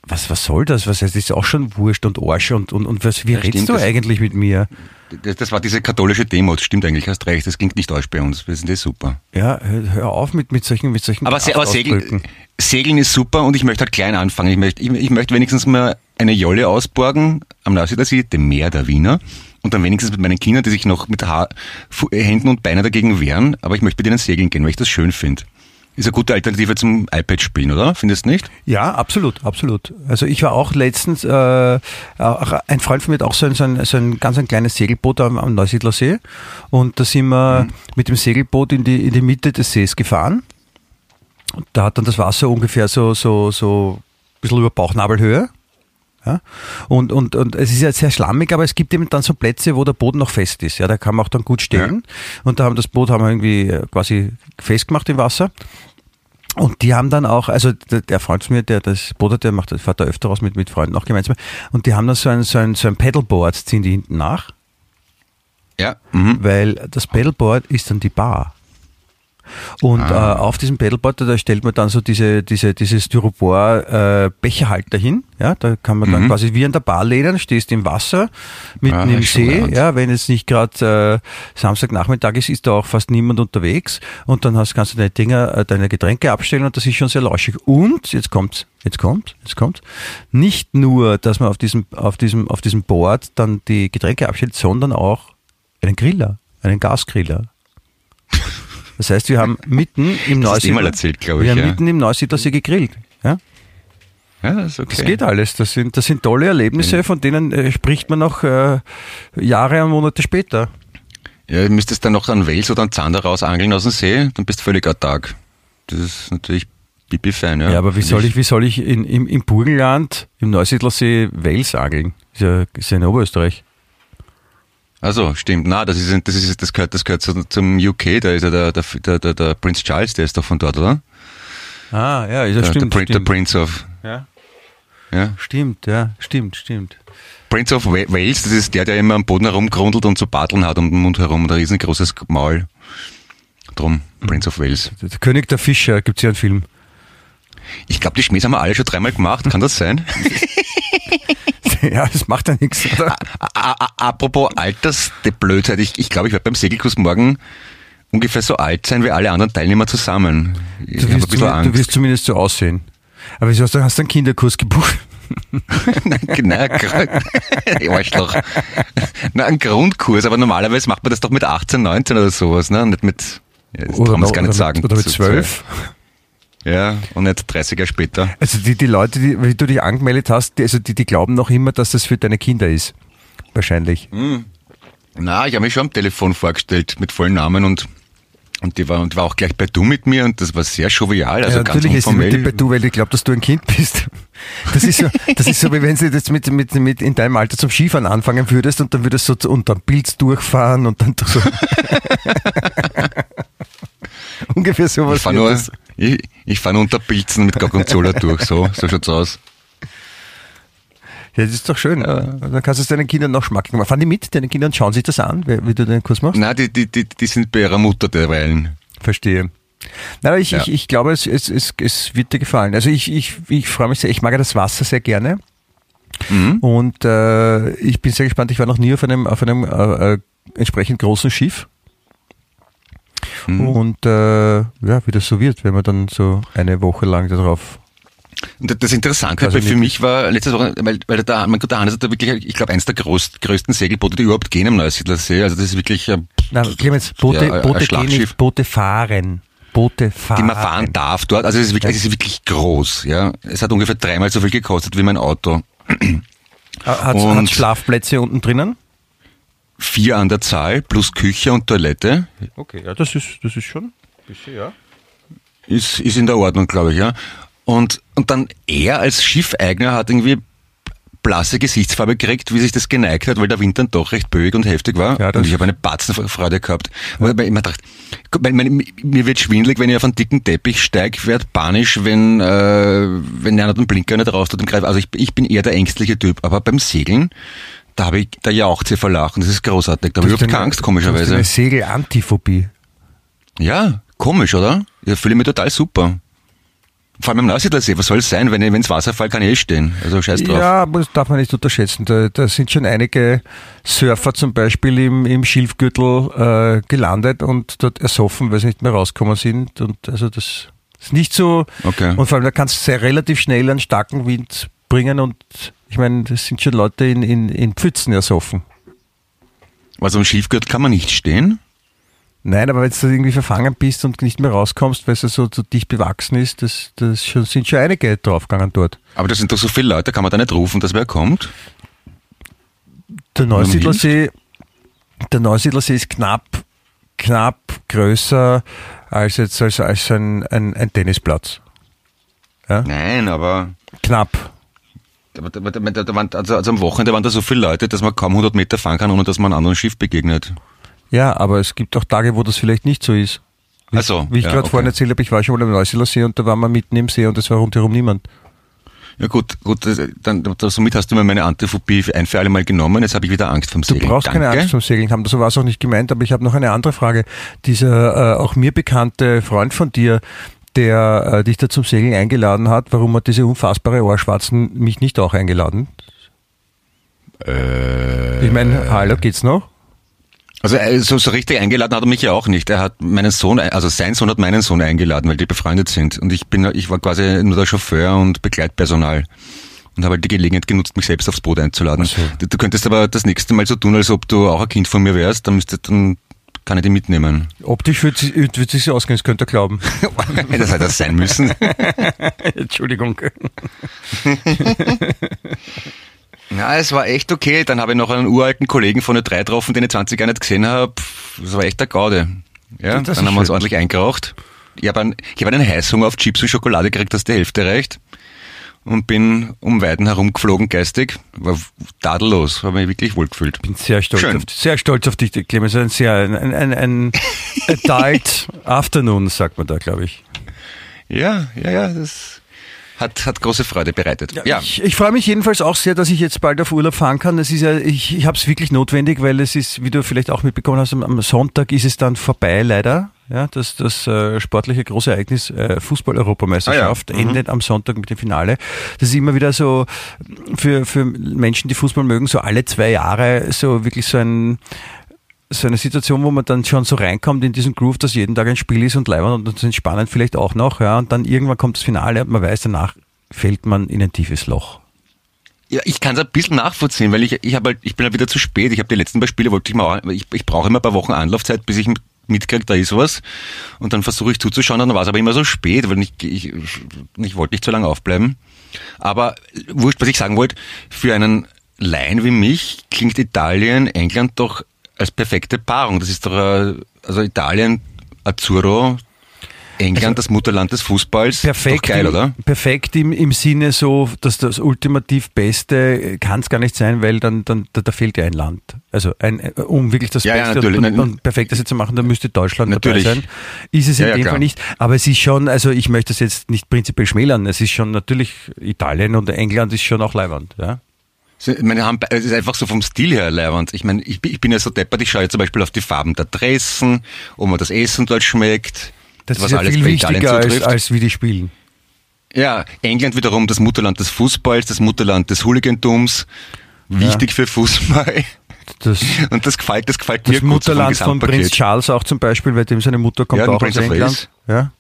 was, was soll das? Was heißt, das ist auch schon Wurscht und Arsch und, und, und was, wie Ja, redest stimmt, du das- eigentlich mit mir? Das, das war diese katholische Demo, das stimmt eigentlich, hast recht, das klingt nicht Arsch bei uns. Wir sind eh super. Ja, hör, hör auf mit, mit solchen, mit solchen Aber, aber Segeln. Segeln ist super und ich möchte halt klein anfangen. Ich möchte, ich, ich möchte wenigstens mal eine Jolle ausborgen am Neusiedlersee, dem Meer der Wiener. Und dann wenigstens mit meinen Kindern, die sich noch mit ha Fu- Händen und Beinen dagegen wehren. Aber ich möchte mit ihnen segeln gehen, weil ich das schön finde. Ist eine gute Alternative zum iPad-Spielen, oder? Findest du nicht? Ja, absolut, absolut. Also ich war auch letztens, äh, auch ein Freund von mir hat auch so ein, so ein, so ein ganz ein kleines Segelboot am, am Neusiedler See und da sind wir mit dem Segelboot in die, in die Mitte des Sees gefahren. Und da hat dann das Wasser ungefähr so, so, so ein bisschen über Bauchnabelhöhe. Ja? Und, und, und es ist ja sehr schlammig, aber es gibt eben dann so Plätze, wo der Boden noch fest ist. Ja, da kann man auch dann gut stehen. Und da haben das Boot haben wir irgendwie äh, quasi festgemacht im Wasser. Und die haben dann auch, also der, der Freund von mir, der das Boot hat, der macht, der fährt da öfter raus mit, mit Freunden auch gemeinsam. Und die haben dann so ein, so ein, so ein Pedalboard, ziehen die hinten nach, Ja. Mhm. weil das Pedalboard ist dann die Bar. Und Ah. äh, auf diesem Pedalboard, da stellt man dann so diese, diese, diese Styropor-Becherhalter hin. Ja, da kann man dann Mhm. quasi wie an der Bar lehnen, stehst im Wasser, mitten Ah, im See. Ja, wenn jetzt nicht gerade äh, Samstagnachmittag ist, ist da auch fast niemand unterwegs. Und dann hast, kannst du deine Dinger, äh, deine Getränke abstellen und das ist schon sehr lauschig. Und jetzt kommt's, jetzt kommt, jetzt kommt. Nicht nur, dass man auf diesem, auf diesem, auf diesem Board dann die Getränke abstellt, sondern auch einen Griller, einen Gasgriller. Das heißt, wir haben mitten im Neusiedler, erzählt, glaub wir ich, haben ja. mitten im Neusiedlersee gegrillt. Ja? Ja, das ist okay. Das geht alles. Das sind, das sind tolle Erlebnisse, von denen äh, spricht man noch äh, Jahre und Monate später. Ja, du müsstest dann noch einen Wels oder einen Zander rausangeln aus dem See, dann bist du völlig autark. Das ist natürlich pipi fein, ja. Ja, aber wie soll ich, wie soll ich in, im, im Burgenland, im Neusiedlersee Wels angeln? Ist ja, ist ja in Oberösterreich. Also, stimmt. Na, das ist, das ist, das gehört, das gehört zum- UK, da ist ja der, der, der, der, Prince Charles, der ist doch von dort, oder? Ah, ja, ja Der, stimmt. der, Prin- der stimmt. Prince of, Ja. ja. Stimmt, ja, stimmt, stimmt. Prince of Wa- Wales, das ist der, der immer am Boden herumgrundelt und so Barteln hat um den Mund herum und ein riesengroßes Maul. Drum, Prince of Wales. Der König der Fischer gibt's ja einen Film. Ich glaube, die Schmähs haben wir alle schon dreimal gemacht, kann das sein? ja, das macht ja nichts, oder? Apropos Alters, die Blödheit, ich, ich glaube, ich werde beim Segelkurs morgen ungefähr so alt sein wie alle anderen Teilnehmer zusammen. Ich Du wirst, du wirst zumindest so aussehen. Aber wieso hast du, hast einen Kinderkurs gebucht? Nein, Gr- Arschloch. Na, ein Grundkurs, aber normalerweise macht man das doch mit 18, 19 oder sowas, ne? Nicht mit, ja, das kann man noch- gar nicht oder sagen. Mit, oder mit Zu- zwölf? Ja, und nicht 30 Jahre später. Also die, die Leute, die, wie du dich angemeldet hast, die, also die, die glauben noch immer, dass das für deine Kinder ist. Wahrscheinlich. Na, ich habe mich schon am Telefon vorgestellt mit vollen Namen und und die war und war auch gleich bei du mit mir und das war sehr jovial, also ja, ganz natürlich ist sie unformell. mit dir bei du, weil ich glaube, dass du ein Kind bist. Das ist so, das ist so wie wenn sie jetzt mit, mit, mit in deinem Alter zum Skifahren anfangen würdest und dann würdest du so und dann Pilz durchfahren und dann so. Ungefähr sowas. ich fahre nur, das. Ich, ich fahr nur unter Pilzen mit Gorgonzola durch, so, so schaut's aus. Ja, das ist doch schön. Dann kannst du es deinen Kindern noch schmackig machen. Fahren die mit, deine Kinder, und schauen sich das an, wie, wie du den Kurs machst? Na, die, die, die, die sind bei ihrer Mutter derweilen. Verstehe. Aber ich, Ja. ich, ich glaube, es, es, es, es wird dir gefallen. Also ich, ich, ich freue mich sehr, ich mag ja das Wasser sehr gerne. Mhm. Und äh, ich bin sehr gespannt, ich war noch nie auf einem, auf einem äh, äh, entsprechend großen Schiff. Mhm. Und äh, ja, wie das so wird, wenn man dann so eine Woche lang darauf. Und das Interessante Also für mich war letzte Woche, weil, weil der, mein Gott, der Hannes hat da wirklich, ich glaube, eins der groß, größten Segelboote, die überhaupt gehen am Neusiedler See. Also das ist wirklich, äh, Na, Clemens, Boote, Ja, ein Boote gehen nicht, Boote fahren. Boote fahren. die man fahren darf dort. Also es ist wirklich, es ist wirklich groß. Ja, es hat ungefähr dreimal so viel gekostet wie mein Auto. Hat Und- es Schlafplätze unten drinnen? Vier an der Zahl plus Küche und Toilette. Okay, ja, das ist, das ist schon. Bisschen, ja. ist, ist in der Ordnung, glaube ich, ja. Und, und dann er als Schiffeigner hat irgendwie blasse Gesichtsfarbe gekriegt, wie sich das geneigt hat, weil der Wind dann doch recht böig und heftig war. Ja, und ich habe eine Batzenfreude gehabt. Weil ich dachte, mein, mein, mir wird schwindelig, wenn ich auf einen dicken Teppich steige, werd panisch, wenn, äh, wenn einer den Blinker nicht raus tut und greift. Also ich, ich bin eher der ängstliche Typ. Aber beim Segeln, da habe ich, da jaucht sie vor Lachen. Das ist großartig. Da habe ich überhaupt keine Angst, Du hast komischerweise. eine Segel-Antiphobie. Ja, komisch, oder? Ich fühle mich total super. Vor allem im Neusiedlersee, was soll es sein? Wenn wenn's Wasser fällt, kann ich eh stehen. Also scheiß drauf. Ja, aber das darf man nicht unterschätzen. Da, da sind schon einige Surfer zum Beispiel im, im Schilfgürtel äh, gelandet und dort ersoffen, weil sie nicht mehr rausgekommen sind. Und also das ist nicht so. Okay. Und vor allem, da kannst du sehr relativ schnell einen starken Wind bringen und ich meine, das sind schon Leute in, in, in Pfützen ersoffen. Also am Schiefgürtel kann man nicht stehen. Nein, aber wenn du da irgendwie verfangen bist und nicht mehr rauskommst, weil es ja so, so dicht bewachsen ist, das, das schon, sind schon einige draufgegangen dort. Aber das sind doch so viele Leute, kann man da nicht rufen, dass wer kommt? Der Neusiedlersee, der Neusiedlersee ist knapp, knapp größer als jetzt als, als ein, ein, ein Tennisplatz. Nein, aber, Knapp. Also, also am Wochenende waren da so viele Leute, dass man kaum 100 Meter fahren kann, ohne dass man einem anderen Schiff begegnet. Ja, aber es gibt auch Tage, wo das vielleicht nicht so ist. Wie, so, wie ich ja, gerade okay. vorhin erzählt habe, ich war schon mal am Neusiedlersee und da waren wir mitten im See und es war rundherum niemand. Ja gut, gut, das- dann, somit hast du mir meine Antiphobie ein für alle Mal genommen. Jetzt habe ich wieder Angst vom Du Segeln. brauchst keine Danke. Angst vom Segeln haben, so war es auch nicht gemeint, aber ich habe noch eine andere Frage. Dieser äh, auch mir bekannte Freund von dir, der äh, dich da zum Segeln eingeladen hat, warum hat diese unfassbare Ohrschwarzen mich nicht auch eingeladen? Äh, Ich meine, hallo, geht's noch? Also äh, so, so richtig eingeladen hat er mich ja auch nicht. Er hat meinen Sohn, also sein Sohn hat meinen Sohn eingeladen, weil die befreundet sind. Und ich bin, ich war quasi nur der Chauffeur und Begleitpersonal. Und habe halt die Gelegenheit genutzt, mich selbst aufs Boot einzuladen. So. Du, du könntest aber das nächste Mal so tun, als ob du auch ein Kind von mir wärst, dann müsste, dann kann ich dich mitnehmen. Optisch wird sich, wird so ausgehen, das könnt ihr glauben. das hätte das sein müssen. Entschuldigung. Ja, es war echt okay. Dann habe ich noch einen uralten Kollegen von der 3 getroffen, den ich 20 Jahre nicht gesehen habe. Das war echt der Gaude. Ja, Das dann haben wir uns ordentlich eingeraucht. Ich habe einen, ich habe einen Heißhunger auf Chips und Schokolade gekriegt, dass die Hälfte reicht. Und bin um Weiden herumgeflogen geistig. War tadellos. Habe mich wirklich wohl gefühlt. bin sehr stolz Schön. auf sehr stolz auf dich, Clemens. Ein sehr ein, ein, ein, adult afternoon, sagt man da, glaube ich. Ja, ja, ja, das hat, hat große Freude bereitet. Ja, Ich, ich freue mich jedenfalls auch sehr, dass ich jetzt bald auf Urlaub fahren kann. Das ist ja, ich, ich habe es wirklich notwendig, weil es ist, wie du vielleicht auch mitbekommen hast, am, am Sonntag ist es dann vorbei, leider. Ja, das, das äh, sportliche große Ereignis äh, Fußball-Europameisterschaft Ah ja, mhm. endet am Sonntag mit dem Finale. Das ist immer wieder so für, für Menschen, die Fußball mögen, so alle zwei Jahre so wirklich so ein so eine Situation, wo man dann schon so reinkommt in diesen Groove, dass jeden Tag ein Spiel ist und leibend und das ist spannend vielleicht auch noch, ja, und dann irgendwann kommt das Finale und man weiß, danach fällt man in ein tiefes Loch. Ja, ich kann es ein bisschen nachvollziehen, weil ich, ich, hab halt, ich bin halt wieder zu spät. Ich habe die letzten paar Spiele, wollte ich mal, ich, ich brauche immer ein paar Wochen Anlaufzeit, bis ich mitkriege, da ist was. Und dann versuche ich zuzuschauen, dann war es aber immer so spät, weil ich, ich, ich wollte nicht zu lange aufbleiben. Aber wurscht, was ich sagen wollte, für einen Laien wie mich klingt Italien, England doch als perfekte Paarung. Das ist doch, äh, also Italien, Azzurro, England, das Mutterland des Fußballs. Perfekt, geil, im, oder? perfekt im, im Sinne so, dass das ultimativ Beste kann es gar nicht sein, weil dann, dann da, da fehlt ja ein Land. Also ein, um wirklich das Ja, ja, Beste natürlich. und, Nein, und Perfekteste zu machen, dann müsste Deutschland Natürlich. dabei sein. Ist es Ja, in ja, dem. Fall nicht. Aber es ist schon, also ich möchte das jetzt nicht prinzipiell schmälern. Es ist schon natürlich Italien und England ist schon auch Leiwand. Ja? Ich meine, haben, es ist einfach so vom Stil her leibend. Ich meine, ich, bin- ich bin ja so deppert, ich schaue jetzt zum Beispiel auf die Farben der Dressen, ob mir das Essen dort schmeckt, Das was ist ja alles viel bei Italien wichtiger als, als wie die spielen. ja, England wiederum das Mutterland des Fußballs, das Mutterland des Hooligantums, wichtig für Fußball. Das, Und das gefällt, das gefällt das mir gut Mutterland von Prinz. Charles auch zum Beispiel, weil dem seine Mutter kommt Ja, auch aus England. Ja?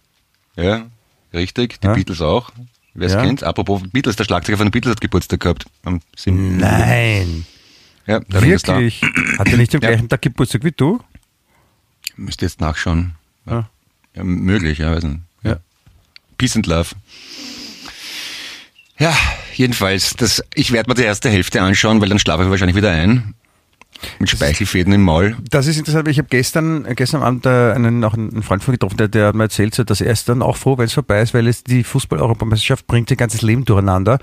Ja, richtig, die Ja. Beatles auch. Wer es Ja. kennt. Apropos Beatles, der Schlagzeuger von den Beatles hat Geburtstag gehabt. Am 7. Nein. Ja, der. Wirklich? Hat er nicht am Ja. gleichen Tag Geburtstag wie du? Müsst ihr jetzt nachschauen. Ja. Ja, möglich, ja, weiß nicht. Ja. Peace and Love. Ja, jedenfalls, das, ich werde mir die erste Hälfte anschauen, weil dann schlafe ich wahrscheinlich wieder ein. Mit Speichelfäden im Maul. Das ist interessant, weil ich habe gestern, gestern Abend äh, einen, noch einen Freund von mir getroffen, der, der hat mir erzählt, dass er ist dann auch froh, wenn es vorbei ist, weil es die Fußball-Europameisterschaft bringt sein ganzes Leben durcheinander,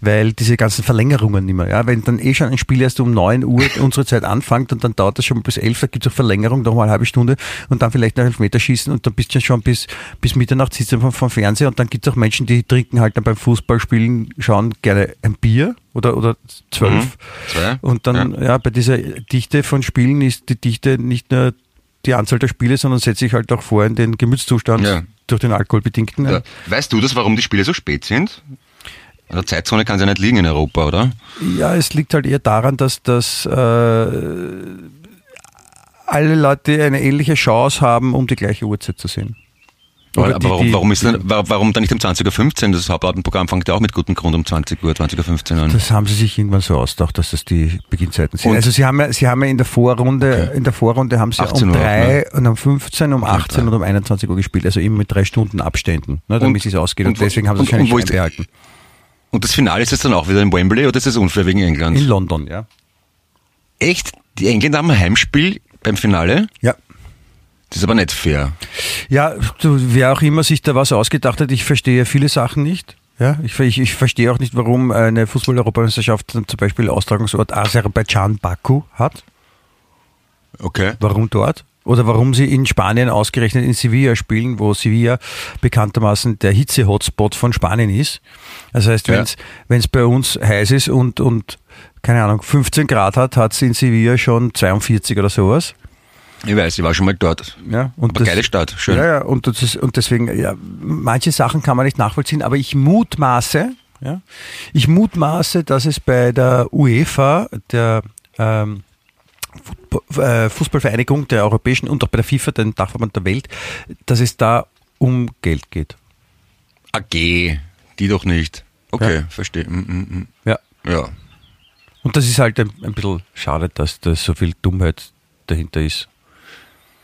weil diese ganzen Verlängerungen nicht mehr, ja, wenn dann eh schon ein Spiel erst um 9 Uhr unsere Zeit anfängt und dann dauert das schon bis 11, da gibt es auch Verlängerung, nochmal eine halbe Stunde und dann vielleicht noch Elfmeterschießen und dann bist du schon bis, bis Mitternacht sitzt du vom, vom Fernseher und dann gibt es auch Menschen, die trinken halt dann beim Fußballspielen, schauen gerne ein Bier oder, oder zwölf. Mhm. Zwei. Und dann, ja. bei dieser Dichte von Spielen ist die Dichte nicht nur die Anzahl der Spiele, sondern setzt sich halt auch vor in den Gemütszustand Ja. durch den alkoholbedingten. Ja. Weißt du das, warum die Spiele so spät sind? An der Zeitzone kann es ja nicht liegen in Europa, oder? Ja, es liegt halt eher daran, dass, dass äh, alle Leute eine ähnliche Chance haben, um die gleiche Uhrzeit zu sehen. Aber, die- warum, warum, ist denn, wa- warum dann nicht um 20.15 Uhr? Das Hauptabendprogramm fängt ja auch mit gutem Grund um 20 Uhr, 20.15 Uhr an. Das haben sie sich irgendwann so ausgedacht, dass das die Beginnzeiten sind. Und- also sie haben ja, sie haben ja in der Vorrunde, Okay. in der Vorrunde haben sie 18 um Uhr, drei und um 15, um 18 drei. und um 21 Uhr gespielt, also immer mit drei Stunden Abständen, ne, damit Und- es ausgeht. Und, und deswegen haben sie und- wahrscheinlich und behalten. Und das Finale ist jetzt dann auch wieder in Wembley oder ist das unfair wegen England? In London, ja. Echt? Die Engländer haben ein Heimspiel beim Finale? Ja. Das ist aber nicht fair. Ja, wer auch immer sich da was ausgedacht hat, ich verstehe viele Sachen nicht. Ja, ich, ich, ich verstehe auch nicht, warum eine Fußball-Europameisterschaft zum Beispiel Austragungsort Aserbaidschan Baku hat. Okay. Warum dort? Oder warum sie in Spanien ausgerechnet in Sevilla spielen, wo Sevilla bekanntermaßen der Hitze-Hotspot von Spanien ist. Das heißt, wenn es bei uns heiß ist und, und keine Ahnung, 15 Grad hat, hat es in Sevilla schon 42 oder sowas. Ich weiß, ich war schon mal dort. Ja, und Aber geile Stadt, schön. Ja, ja, und, das ist, und deswegen, ja, manche Sachen kann man nicht nachvollziehen, aber ich mutmaße, ja, ich mutmaße, dass es bei der UEFA, der ähm, äh, Fußballvereinigung der Europäischen und auch bei der FIFA, den Dachverband der Welt, dass es da um Geld geht. AG, die doch nicht. Okay, Ja. verstehe. Mm, Ja. mm, mm. Ja. Und das ist halt ein, ein bisschen schade, dass da so viel Dummheit dahinter ist.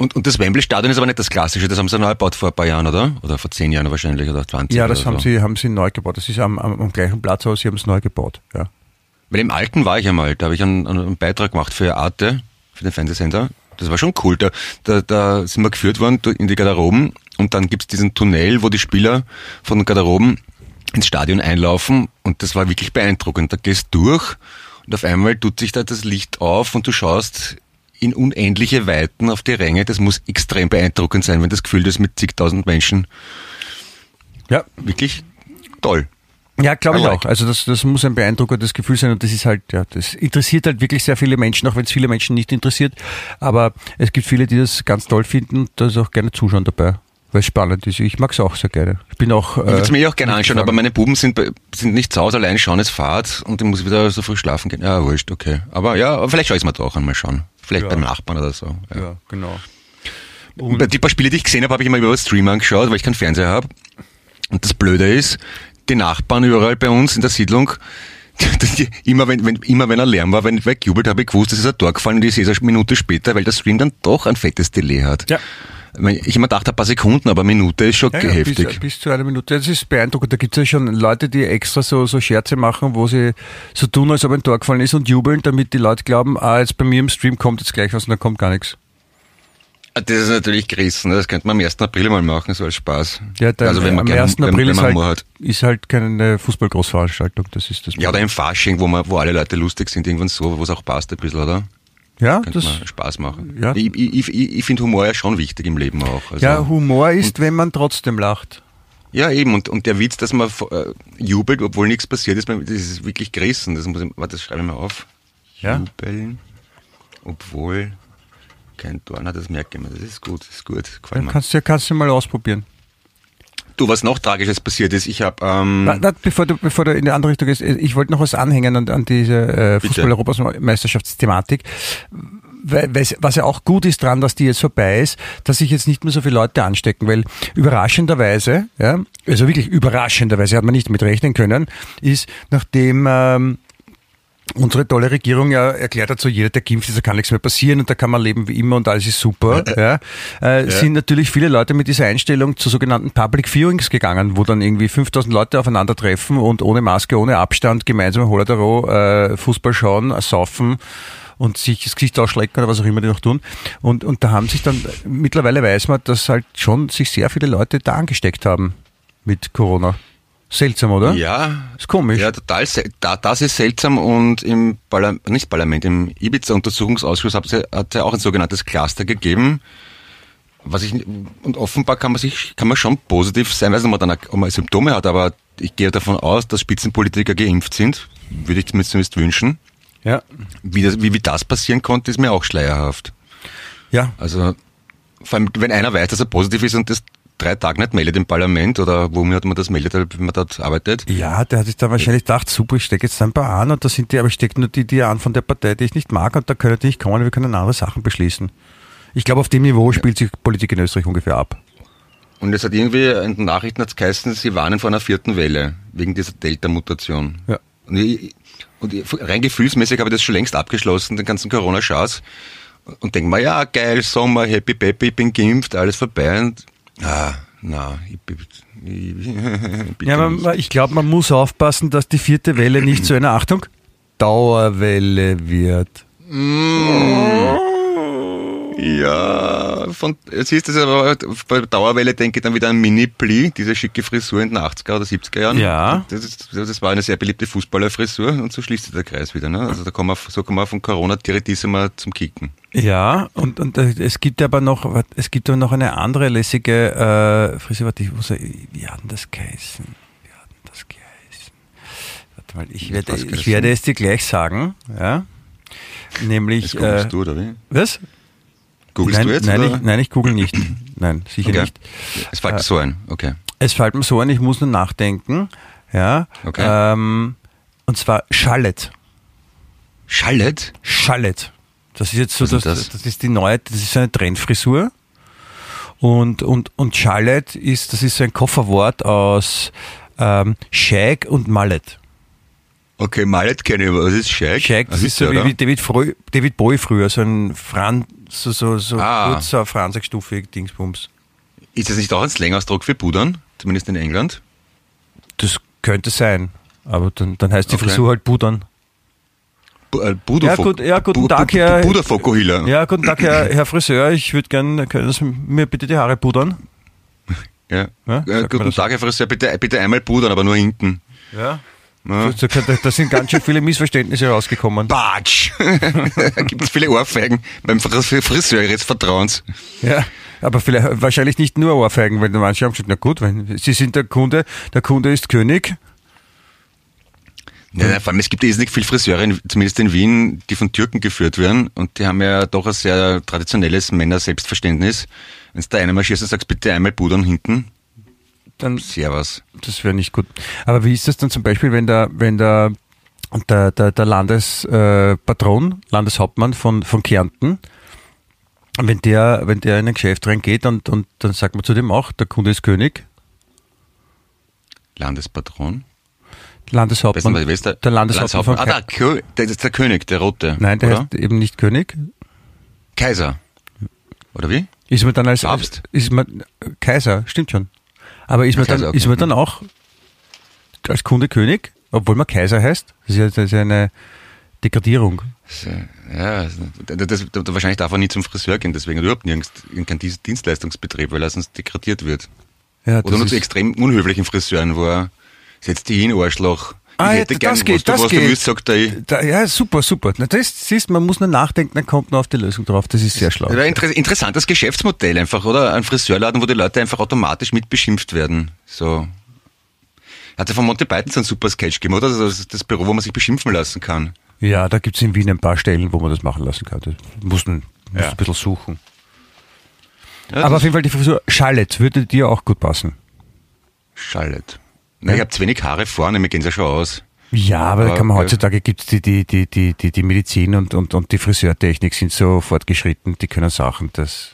Und, und das Wembley-Stadion ist aber nicht das klassische, das haben sie neu gebaut vor ein paar Jahren, oder? Oder vor zehn Jahren wahrscheinlich, oder 20 Ja, oder das haben so. sie, haben sie neu gebaut. Das ist am, am, am gleichen Platz, aber sie haben es neu gebaut. Ja. Weil im Alten war ich einmal, da habe ich einen, einen Beitrag gemacht für Arte, für den Fernsehsender. Das war schon cool. Da, da, da sind wir geführt worden in die Garderoben und dann gibt's diesen Tunnel, wo die Spieler von den Garderoben ins Stadion einlaufen und das war wirklich beeindruckend. Da gehst durch und auf einmal tut sich da das Licht auf und du schaust in unendliche Weiten auf die Ränge. Das muss extrem beeindruckend sein, wenn das Gefühl das mit zigtausend Menschen ja, wirklich toll. Ja, glaube ich auch. Also das, das muss ein beeindruckendes Gefühl sein und das ist halt, ja, das interessiert halt wirklich sehr viele Menschen, auch wenn es viele Menschen nicht interessiert. Aber es gibt viele, die das ganz toll finden und da ist auch gerne zuschauen dabei, weil es spannend ist. Ich mag es auch sehr gerne. Ich bin auch. Ich würde es äh, mir auch gerne anschauen, aber meine Buben sind, sind nicht zu Hause, allein schauen es Fahrt und ich muss wieder so früh schlafen gehen. Ja, wurscht, okay. Aber ja, aber vielleicht schaue ich es mir doch einmal schauen. Vielleicht Ja. beim Nachbarn oder so. Ja. Ja, genau. Bei die paar Spiele, die ich gesehen habe, habe ich immer über Stream angeschaut, weil ich keinen Fernseher habe. Und das Blöde ist, die Nachbarn überall bei uns in der Siedlung, die, immer, wenn, wenn, immer wenn er Lärm war, wenn ich weggejubelt habe, ich gewusst, das ist ein Tor gefallen und ich sehe es eine Minute später, weil der Stream dann doch ein fettes Delay hat. Ja. Ich immer dachte, ein paar Sekunden, aber eine Minute ist schon Ja, ja, heftig. bis, bis zu einer Minute. Das ist beeindruckend. Da gibt es ja schon Leute, die extra so, so Scherze machen, wo sie so tun, als ob ein Tor gefallen ist und jubeln, damit die Leute glauben, ah, jetzt bei mir im Stream kommt jetzt gleich was und dann kommt gar nichts. Ah, Das ist natürlich gerissen, ne? das könnte man am 1. April mal machen, so als Spaß. Ja, der, also wenn man am gern- 1. wenn- April wenn ist, man halt, ist halt keine Fußballgroßveranstaltung. Das ist das. Ja, oder im Fasching, wo, man, wo alle Leute lustig sind, irgendwann so, wo es auch passt ein bisschen, oder? Ja, Könnte das, Spaß machen. Ja. Ich, ich, ich, ich finde Humor ja schon wichtig im Leben auch. Also, ja, Humor ist, wenn man trotzdem lacht. ja, eben. Und, und der Witz, dass man äh, jubelt, obwohl nichts passiert ist, das ist wirklich gerissen. Das, muss ich, warte, das schreibe ich mal auf. Ja. Jubeln, obwohl kein Tor. Na, das merke ich mir. Das ist gut, das ist gut. Dann kannst du kannst du mal ausprobieren. Du, was noch Tragisches passiert ist, ich habe... Ähm, Na, na, bevor, du, bevor du in die andere Richtung gehst, ich wollte noch was anhängen an, an diese äh. Fußball-Europameisterschaftsthematik. Was ja auch gut ist dran, dass die jetzt vorbei ist, dass sich jetzt nicht mehr so viele Leute anstecken, weil überraschenderweise, ja, also wirklich überraschenderweise hat man nicht mit rechnen können, ist, nachdem ähm, unsere tolle Regierung ja erklärt hat, so jeder, der geimpft ist, da kann nichts mehr passieren und da kann man leben wie immer und alles ist super, ja, äh, sind natürlich viele Leute mit dieser Einstellung zu sogenannten Public Viewings gegangen, wo dann irgendwie 5000 Leute aufeinandertreffen und ohne Maske, ohne Abstand gemeinsam Holodero äh, Fußball schauen, saufen und sich das Gesicht ausschlecken oder was auch immer die noch tun. Und, und da haben sich dann, mittlerweile weiß man, dass halt schon sich sehr viele Leute da angesteckt haben mit Corona. Seltsam, oder? Ja. Ist komisch. Ja, total. Da, das ist seltsam und im Parlament, nicht Parlament, im Ibiza-Untersuchungsausschuss hat es ja auch ein sogenanntes Cluster gegeben. Was ich, und offenbar kann man sich, kann man schon positiv sein, weiß nicht, ob man dann, ob man Symptome hat, aber ich gehe davon aus, dass Spitzenpolitiker geimpft sind. Würde ich mir zumindest wünschen. Ja. Wie das, wie, wie das passieren konnte, ist mir auch schleierhaft. Ja. Also, vor allem, wenn einer weiß, dass er positiv ist und das drei Tage nicht meldet im Parlament oder wo man das meldet, wenn man dort arbeitet. Ja, der hat sich dann wahrscheinlich gedacht, super, ich stecke jetzt ein paar an und da sind die, aber ich stecke nur die, die an von der Partei, die ich nicht mag und da können die nicht kommen, wir können andere Sachen beschließen. Ich glaube, auf dem Niveau spielt sich Politik in Österreich ungefähr ab. Und es hat irgendwie in den Nachrichten hat's geheißen, sie warnen vor einer vierten Welle wegen dieser Delta-Mutation. Ja. Und, ich, und ich, rein gefühlsmäßig habe ich das schon längst abgeschlossen, den ganzen Corona-Schaß. Und denke mir, ja, geil, Sommer, happy ich bin geimpft, alles vorbei. Und, ah, na, ich bin, ich, Ja, aber ich glaube, man muss aufpassen, dass die vierte Welle nicht zu einer, Achtung, Dauerwelle wird. Ja, von, siehst du, das aber bei der Dauerwelle denke ich dann wieder an Mini Pli, diese schicke Frisur in den 80er oder 70er Jahren. Ja. Das, ist, das war eine sehr beliebte Fußballerfrisur und so schließt sich der Kreis wieder. Ne? Also da kommen wir, so kommen wir von Corona direkt zum Kicken. Ja, und, und äh, es gibt aber noch, es gibt aber noch eine andere lässige äh, Frisur, warte, ich muss, wie hat denn das geheißen? Wie hat denn das geheißen? Warte mal, ich werde, ich werde es dir gleich sagen, ja. Nämlich, Das googelst äh, du, oder wie? was? Googlest nein, du jetzt? nein, oder? ich, nein, ich google nicht. Nein, sicher Okay. nicht. Es fällt mir so ein, okay. Es fällt mir so ein, ich muss nur nachdenken, ja. Okay. Ähm, und zwar Schallet. Schallet? Schallet. Das ist jetzt so, das, das? das? ist die neue, das ist so eine Trendfrisur. Und, und, und Schallet ist, das ist so ein Kofferwort aus ähm, Shag und Mallet. Okay, Mallet kenne ich, aber was ist Shag? Shag, das ist so wie, David, David Bowie früher, so ein Fran, so, so, so Ah. kurzer Franzigstufig Dingsbums. Ist das nicht auch ein Slangausdruck für Pudern? Zumindest in England? Das könnte sein. Aber dann, dann heißt die Okay. Frisur halt Budern. Bu äh, Budo Ja, gut- ja, guten Tag, Herr- Budo Fokuhila. Ja, guten Tag, Herr, Herr Friseur. Ich würde gerne, können Sie mir bitte die Haare pudern? Ja. Ja, Äh, guten? Tag, Herr Friseur, bitte, bitte einmal pudern, aber nur hinten. Ja. Ja. Da, da, sind ganz schön viele Missverständnisse rausgekommen. Batsch! da gibt es viele Ohrfeigen beim Fris- Friseur ihres Vertrauens. Ja, aber vielleicht, wahrscheinlich nicht nur Ohrfeigen, weil manche haben gesagt, na gut, wenn Sie sind der Kunde, der Kunde ist König. Ja, vor allem, es gibt irrsinnig viele Friseure, in, zumindest in Wien, die von Türken geführt werden und die haben ja doch ein sehr traditionelles Männer-Selbstverständnis. Wenn du da einer marschierst und sagst, bitte einmal pudern hinten, Dann, servus. das wäre nicht gut. Aber wie ist das dann zum Beispiel, wenn der, wenn der, der, der, der Landespatron, äh, Landeshauptmann von, von Kärnten, wenn der, wenn der in ein Geschäft reingeht und, und dann sagt man zu dem auch, der Kunde ist König, Landespatron. Landeshauptmann, Besten, wer ist der? der Landeshauptmann von Ah, der, der ist der König, der Rote. Nein, der oder? heißt eben nicht König. Kaiser. Oder wie? Ist man dann als, Papst. ist man Kaiser, stimmt schon. Aber ist man, dann, ist man dann auch als Kunde König, obwohl man Kaiser heißt? Das ist ja das ist ja eine Degradierung. Ja, das, das, wahrscheinlich darf er nie zum Friseur gehen, deswegen überhaupt nirgends in kein Dienst- Dienstleistungsbetrieb, weil er sonst degradiert wird. Ja, Oder nur zu extrem unhöflichen Friseuren, wo er setzt die hin, Arschloch. Ah, ich ja, hätte das gern, geht, was, du, das was du geht. willst, sagt er. ich. Da, ja, super, super. Na, das siehst, man muss nur nachdenken, dann kommt man auf die Lösung drauf. Das ist sehr schlau. Inter interessantes Geschäftsmodell einfach, oder? Ein Friseurladen, wo die Leute einfach automatisch mit beschimpft werden. So. Hat ja von Monty Python so einen super Sketch gegeben, oder? Das ist das Büro, wo man sich beschimpfen lassen kann. Ja, da gibt's in Wien ein paar Stellen, wo man das machen lassen kann. Das muss man Ja. ein bisschen suchen. Ja, Aber auf jeden Fall die Frisur Charlotte würde dir auch gut passen. Schallet. Na, ich habe zu wenig Haare vorne, mir gehen ja schon aus. Ja, aber Ja, kann man heutzutage gibt's die, die, die, die, die, die Medizin und, und, und die Friseurtechnik sind so fortgeschritten, die können Sachen, das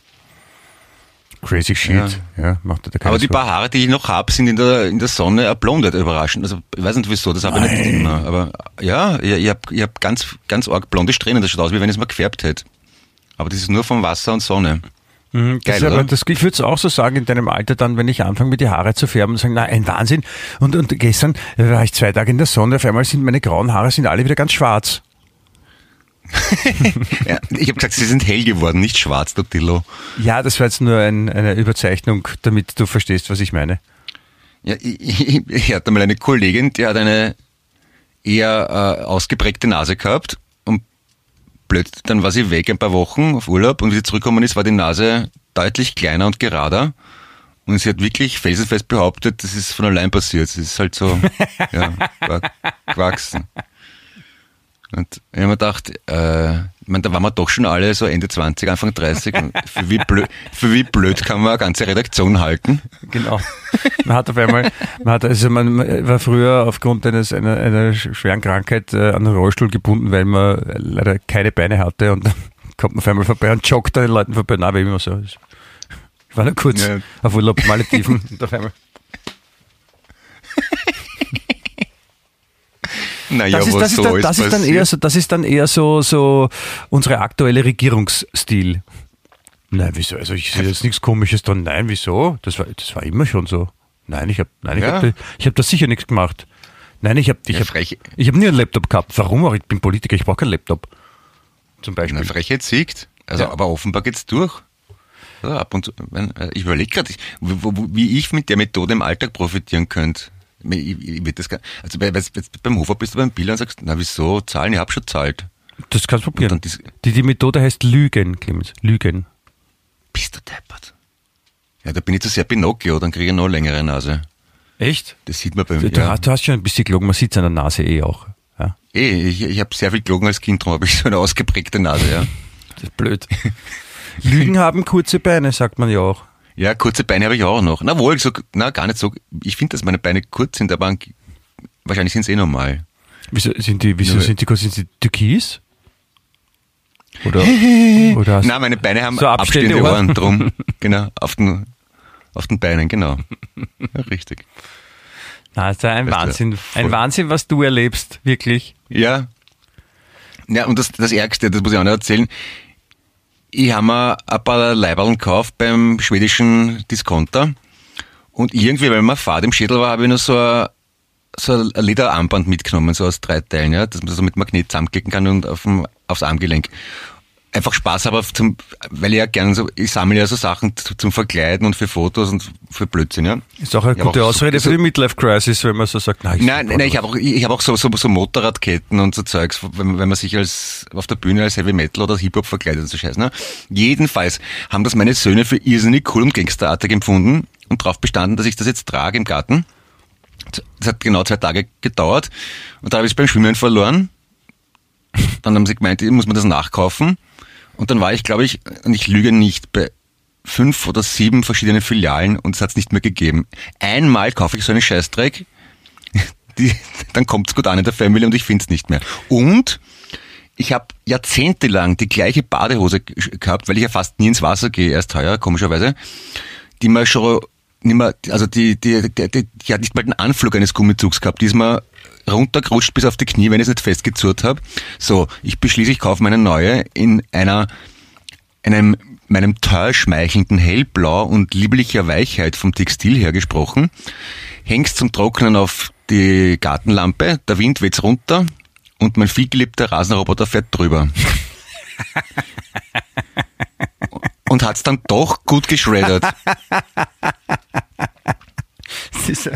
crazy shit, ja, macht da Aber die paar Haare, die ich noch hab, sind in der, in der Sonne erblondet, überraschend. Also, ich weiß nicht wieso, das habe ich nicht immer. Aber ja, ich, ich habe ich hab ganz, ganz arg blonde Strähnen, das schaut aus, wie wenn ich es mal gefärbt hätte. Aber das ist nur vom Wasser und Sonne. Mhm, das Geil, aber, das, ich würde es auch so sagen in deinem Alter dann, wenn ich anfange mit die Haare zu färben und sagen, na, ein Wahnsinn. Und, und gestern war ich zwei Tage in der Sonne, auf einmal sind meine grauen Haare sind alle wieder ganz schwarz. ja, ich habe gesagt, sie sind hell geworden, nicht schwarz, du Dillo. Ja, das war jetzt nur ein, eine Überzeichnung, damit du verstehst, was ich meine. Ja, ich, ich, hatte mal eine Kollegin, die hat eine eher äh, ausgeprägte Nase gehabt blöd, dann war sie weg ein paar Wochen auf Urlaub und wie sie zurückgekommen ist, war die Nase deutlich kleiner und gerader. Und sie hat wirklich felsenfest behauptet, das ist von allein passiert. Es ist halt so ja, gewachsen. Und ich habe mir gedacht, äh, ich meine, da waren wir doch schon alle so Ende 20, Anfang 30. für, wie blöd, für wie blöd kann man eine ganze Redaktion halten? Genau. Man hat auf einmal, man hat, also man war früher aufgrund eines, einer, einer schweren Krankheit äh, an den Rollstuhl gebunden, weil man leider keine Beine hatte und dann kommt man auf einmal vorbei und joggt an den Leuten vorbei. Na, wie immer so. Ich war nur kurz ja. auf Urlaub Malediven und auf einmal. Naja, das ist, das, so ist, dann, das ist dann eher so, das ist dann eher so, so unsere aktuelle Regierungsstil. Nein, wieso? Also ich sehe jetzt nichts Komisches dran. Nein, wieso? Das war, das war immer schon so. Nein, ich habe, nein, ich ja. habe, ich habe da sicher nichts gemacht. Nein, ich habe, ich ja, habe, ich habe nie einen Laptop gehabt. Warum? auch? Ich bin Politiker, ich brauche keinen Laptop. Zum Beispiel. Na, Frechheit siegt. Also, ja. aber offenbar geht's durch. Ja, ab und zu. Ich überlege gerade, wie ich mit der Methode im Alltag profitieren könnte. Ich, ich, ich das gar, also bei, beim Hofer bist du beim Bild und sagst, na wieso zahlen? Ich habe schon zahlt. Das kannst du probieren. Die, die Methode heißt Lügen, Clemens. Lügen. Bist du deppert? Ja, da bin ich zu sehr Pinocchio, dann kriege ich noch längere Nase. Echt? Das sieht man bei mir. Du, ja. du hast schon ein bisschen gelogen, man sieht es an der Nase eh auch. Ja? Eh, ich, ich habe sehr viel gelogen als Kind, darum habe ich so eine ausgeprägte Nase, ja. das ist blöd. Lügen haben kurze Beine, sagt man ja auch. Ja, kurze Beine habe ich auch noch. Na wohl, so, na gar nicht so. Ich finde, dass meine Beine kurz sind, aber wahrscheinlich sind sie eh normal. Wieso sind die, wieso sind die kurz? Sind sie türkis? Oder, oder Nein, meine Beine haben so abstehende, abstehende Ohren. Ohren drum. genau, auf den, auf den Beinen, genau. Ja, richtig. Na, ist ja ein weißt Wahnsinn. Ein Wahnsinn, was du erlebst, wirklich. Ja. Ja, und das, das Ärgste, das muss ich auch noch erzählen. Ich habe mir ein paar Leiberln gekauft beim schwedischen Discounter. Und irgendwie, weil man Fahrt im Schädel war, habe ich noch so ein, so ein Lederarmband mitgenommen, so aus drei Teilen, ja, dass man so mit Magnet zusammenklicken kann und auf dem, aufs Armgelenk. Einfach Spaß aber zum, weil ich ja gerne so, ich sammle ja so Sachen zum Verkleiden und für Fotos und für Blödsinn, ja. Ist auch eine ich gute auch Ausrede so, für die Midlife Crisis, wenn man so sagt, nein, nein, nein, ich habe auch, ich habe auch so, so, so Motorradketten und so Zeugs, wenn, wenn man sich als, auf der Bühne als Heavy Metal oder Hip-Hop verkleidet und so Scheiß, ne. Jedenfalls haben das meine Söhne für irrsinnig cool und gangsterartig empfunden und darauf bestanden, dass ich das jetzt trage im Garten. Das hat genau zwei Tage gedauert und da habe ich es beim Schwimmen verloren. Dann haben sie gemeint, muss man das nachkaufen. Und dann war ich, glaube ich, und ich lüge nicht, bei fünf oder sieben verschiedenen Filialen und es hat es nicht mehr gegeben. Einmal kaufe ich so einen Scheißdreck, die, dann kommt es gut an in der Family und ich finde es nicht mehr. Und ich habe jahrzehntelang die gleiche Badehose gehabt, weil ich ja fast nie ins Wasser gehe, erst heuer, komischerweise, die man schon nicht mehr, also die, die, die, die, die hat nicht mal den Anflug eines Gummizugs gehabt, die ist mir runtergerutscht bis auf die Knie, wenn ich es nicht festgezurrt habe. So, ich beschließe, ich kaufe meine neue in einer, einem, meinem teuer schmeichelnden Hellblau und lieblicher Weichheit vom Textil her gesprochen. Hängst zum Trocknen auf die Gartenlampe, der Wind weht's runter und mein vielgeliebter Rasenroboter fährt drüber. und hat's dann doch gut geschreddert. Das ist,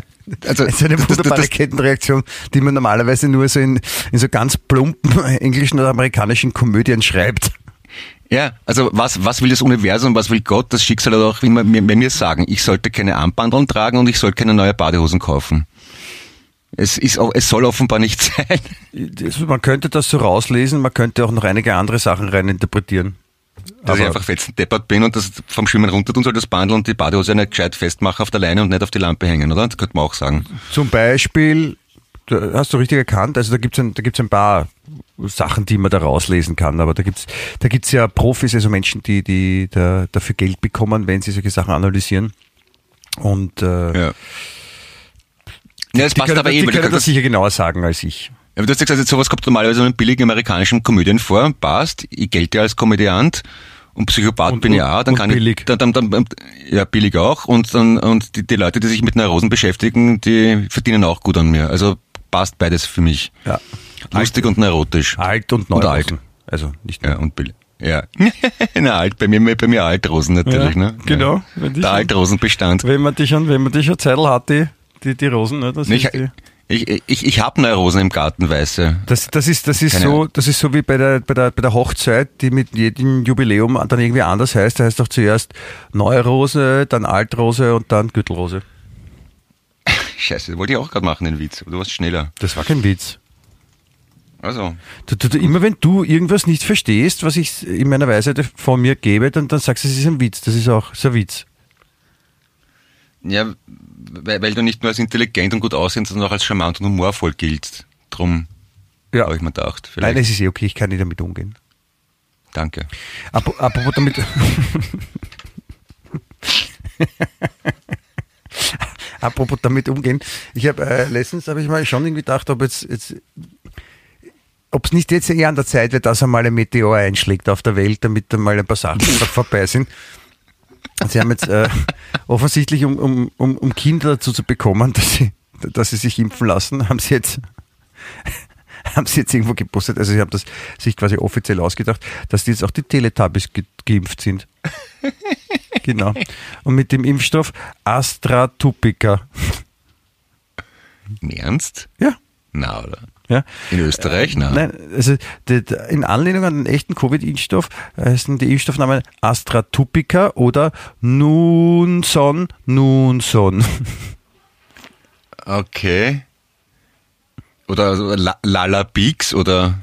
also, das ist eine wunderbare das, das, Kettenreaktion, die man normalerweise nur so in, in so ganz plumpen englischen oder amerikanischen Komödien schreibt. Ja, also was, was will das Universum, was will Gott, das Schicksal oder auch wie man mir, mir sagen, ich sollte keine Armbandeln tragen und ich soll keine neue Badehosen kaufen. Es, ist, es soll offenbar nicht sein. Man könnte das so rauslesen, man könnte auch noch einige andere Sachen reininterpretieren. Dass ich einfach fetzen deppert bin und das vom Schwimmen runter tun soll, das Bandel und die Badehose nicht gescheit festmachen auf der Leine und nicht auf die Lampe hängen, oder? Das könnte man auch sagen. Zum Beispiel, hast du richtig erkannt, also da gibt's ein, da gibt's ein paar Sachen, die man da rauslesen kann, aber da gibt's da gibt's ja Profis, also Menschen, die, die da, dafür Geld bekommen, wenn sie solche Sachen analysieren. Und äh, ja. Ja, es passt können, aber eh, die können das sicher genauer sagen als ich. Ja, aber du hast ja gesagt, sowas kommt normalerweise in billigen amerikanischen Komödien vor, passt, ich gelte als Komödiant und Psychopath und, bin ich auch, dann kann billig. ich, dann, dann, dann, ja, billig auch und dann, und die, die Leute, die sich mit Neurosen beschäftigen, die verdienen auch gut an mir. Also passt beides für mich. Ja. Lustig alt, und neurotisch. Alt und Neurosen. Und alt. Also nicht nur. Ja, und Bill. Ja. Na, alt, bei mir, bei mir Altrosen natürlich, Ja, ne? genau. Ja. Der Altrosenbestand. Wenn man die schon, wenn man die schon Zeitl hat, die, die, die Rosen, ne, das Ich, ist die. Ich, ich, ich habe neue Rosen im Garten, weiße. Das, das ist, das ist Keine so, das ist so wie bei der, bei der, bei der Hochzeit, die mit jedem Jubiläum dann irgendwie anders heißt. Da heißt doch zuerst Neue Rose, dann Altrose und dann Gürtelrose. Scheiße, das wollte ich auch gerade machen, den Witz. aber Du warst schneller. Das war kein Witz. Also, Du, du, du, immer wenn du irgendwas nicht verstehst, was ich in meiner Weisheit von mir gebe, dann, dann sagst du, es ist ein Witz. Das ist auch so ein Witz. Ja, weil, weil du nicht nur als intelligent und gut aussehend, sondern auch als charmant und humorvoll giltst. Drum Ja. habe ich mir gedacht. Vielleicht. Nein, es ist eh okay, ich kann nicht damit umgehen. Danke. Ap- Apropos damit. Apropos damit umgehen. Ich habe äh, letztens habe ich mal schon irgendwie gedacht, ob jetzt, jetzt ob es nicht jetzt eher an der Zeit wäre, dass einmal ein Meteor einschlägt auf der Welt, damit dann mal ein paar Sachen vorbei sind. Sie haben jetzt äh, offensichtlich, um, um, um, um Kinder dazu zu bekommen, dass sie, dass sie sich impfen lassen, haben sie jetzt haben sie jetzt irgendwo gepostet, also sie haben das sich quasi offiziell ausgedacht, dass die jetzt auch die Teletubbies ge geimpft sind. genau. Und mit dem Impfstoff AstraTupica. Im Ernst? Ja. Na, oder? Ja. In Österreich? Na. Nein, also die, die, in Anlehnung an den echten Covid-Impfstoff heißen die Impfstoffnamen AstraTupica oder Nunson Nunson. Okay. Oder also La- Lala Beaks oder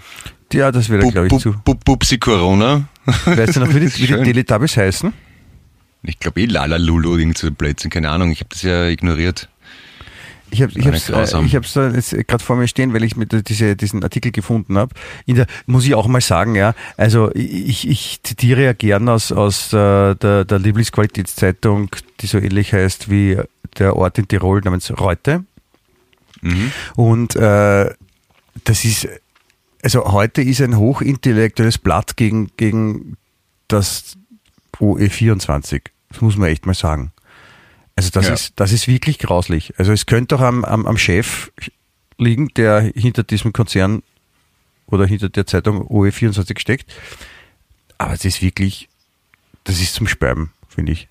Ja, das wäre, glaube ich, zu. Bubsi Corona. Weißt du noch, wie die, wie die. Teletubbies heißen? Ich glaube eh Lala Lulu, irgend so Blödsinn, keine Ahnung, ich habe das ja ignoriert. Ich habe hab's, äh, grausam. ich hab's da jetzt gerade vor mir stehen, weil ich mit diese, diesen Artikel gefunden habe. Muss ich auch mal sagen, ja, also ich, ich zitiere ja gern aus, aus äh, der, der Lieblingsqualitätszeitung, die so ähnlich heißt wie der Ort in Tirol namens Reute. Mhm. Und äh, das ist, also heute ist ein hochintellektuelles Blatt gegen, gegen das OE24. Das muss man echt mal sagen. Also das Ja. ist, das ist wirklich grauslich. Also es könnte doch am, am, am Chef liegen, der hinter diesem Konzern oder hinter der Zeitung OE24 steckt. Aber es ist wirklich, das ist zum Sperben, finde ich.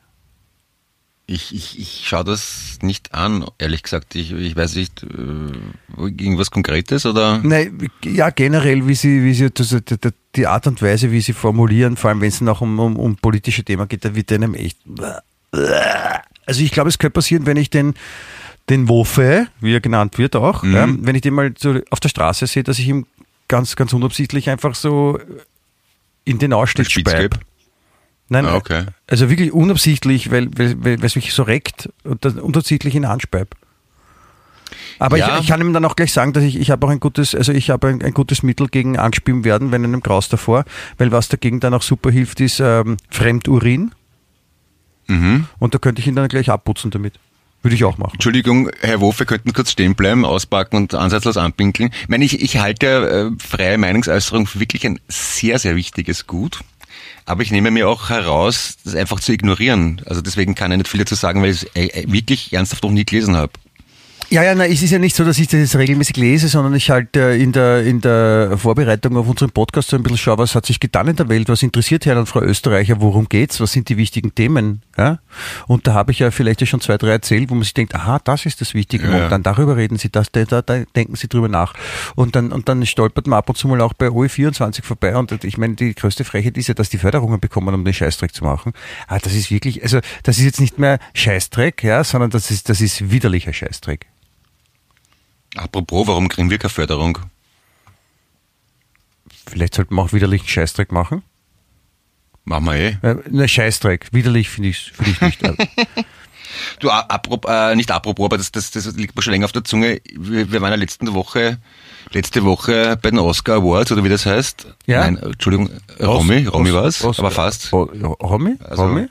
Ich, ich, ich schaue das nicht an, ehrlich gesagt. Ich, ich weiß nicht, äh, irgendwas Konkretes oder? Nein, ja, generell, wie sie, wie sie, das, die, die- die Art und Weise, wie sie formulieren, vor allem wenn es noch um, um, um politische Themen geht, da wird einem echt. Also ich glaube, es könnte passieren, wenn ich den, den Wofe, wie er genannt wird auch, Mhm. ja, wenn ich den mal so auf der Straße sehe, dass ich ihm ganz, ganz unabsichtlich einfach so in den Ausschnitt Spitz speib. geb? Nein, Ah, okay. also wirklich unabsichtlich, weil, weil, weil es mich so reckt und dann unabsichtlich ihn anspeib. Aber Ja. ich, ich kann ihm dann auch gleich sagen, dass ich, ich habe auch ein gutes, also ich habe ein, ein gutes Mittel gegen Anspielen werden, wenn einem Graus davor, weil was dagegen dann auch super hilft, ist ähm, Fremdurin Mhm. und da könnte ich ihn dann gleich abputzen damit. Würde ich auch machen. Entschuldigung, Herr Wolf, wir könnten kurz stehen bleiben, auspacken und ansatzlos anpinkeln. Ich meine, ich, ich halte äh, freie Meinungsäußerung für wirklich ein sehr, sehr wichtiges Gut. Aber ich nehme mir auch heraus, das einfach zu ignorieren. Also deswegen kann ich nicht viel dazu sagen, weil ich es äh, äh, wirklich ernsthaft noch nie gelesen habe. Ja, ja, nein, es ist ja nicht so, dass ich das jetzt regelmäßig lese, sondern ich halt äh, in, der, in der Vorbereitung auf unseren Podcast so ein bisschen schaue, was hat sich getan in der Welt, was interessiert Herrn und Frau Österreicher, worum geht's, was sind die wichtigen Themen. Ja? Und da habe ich ja vielleicht ja schon zwei, drei erzählt, wo man sich denkt, aha, das ist das Wichtige. Ja. Und dann darüber reden Sie, das, da, da, da denken Sie drüber nach. Und dann, und dann stolpert man ab und zu mal auch bei OE24 vorbei. Und ich meine, die größte Frechheit ist ja, dass die Förderungen bekommen, um den Scheißdreck zu machen. Ah, das ist wirklich, also das ist jetzt nicht mehr Scheißdreck, ja, sondern das ist, das ist widerlicher Scheißdreck. Apropos, warum kriegen wir keine Förderung? Vielleicht sollten wir auch widerlichen Scheißdreck machen. Machen wir eh. Äh, ne, Scheißdreck. Widerlich finde ich, find ich nicht. Du, a- apropos, äh, nicht apropos, aber das, das, das liegt mir schon länger auf der Zunge. Wir, wir waren ja letzte Woche, letzte Woche bei den Oscar Awards, oder wie das heißt. Ja. Nein, Entschuldigung, Romy, Romy war's, Os- aber fast. Romy? Also, Romy?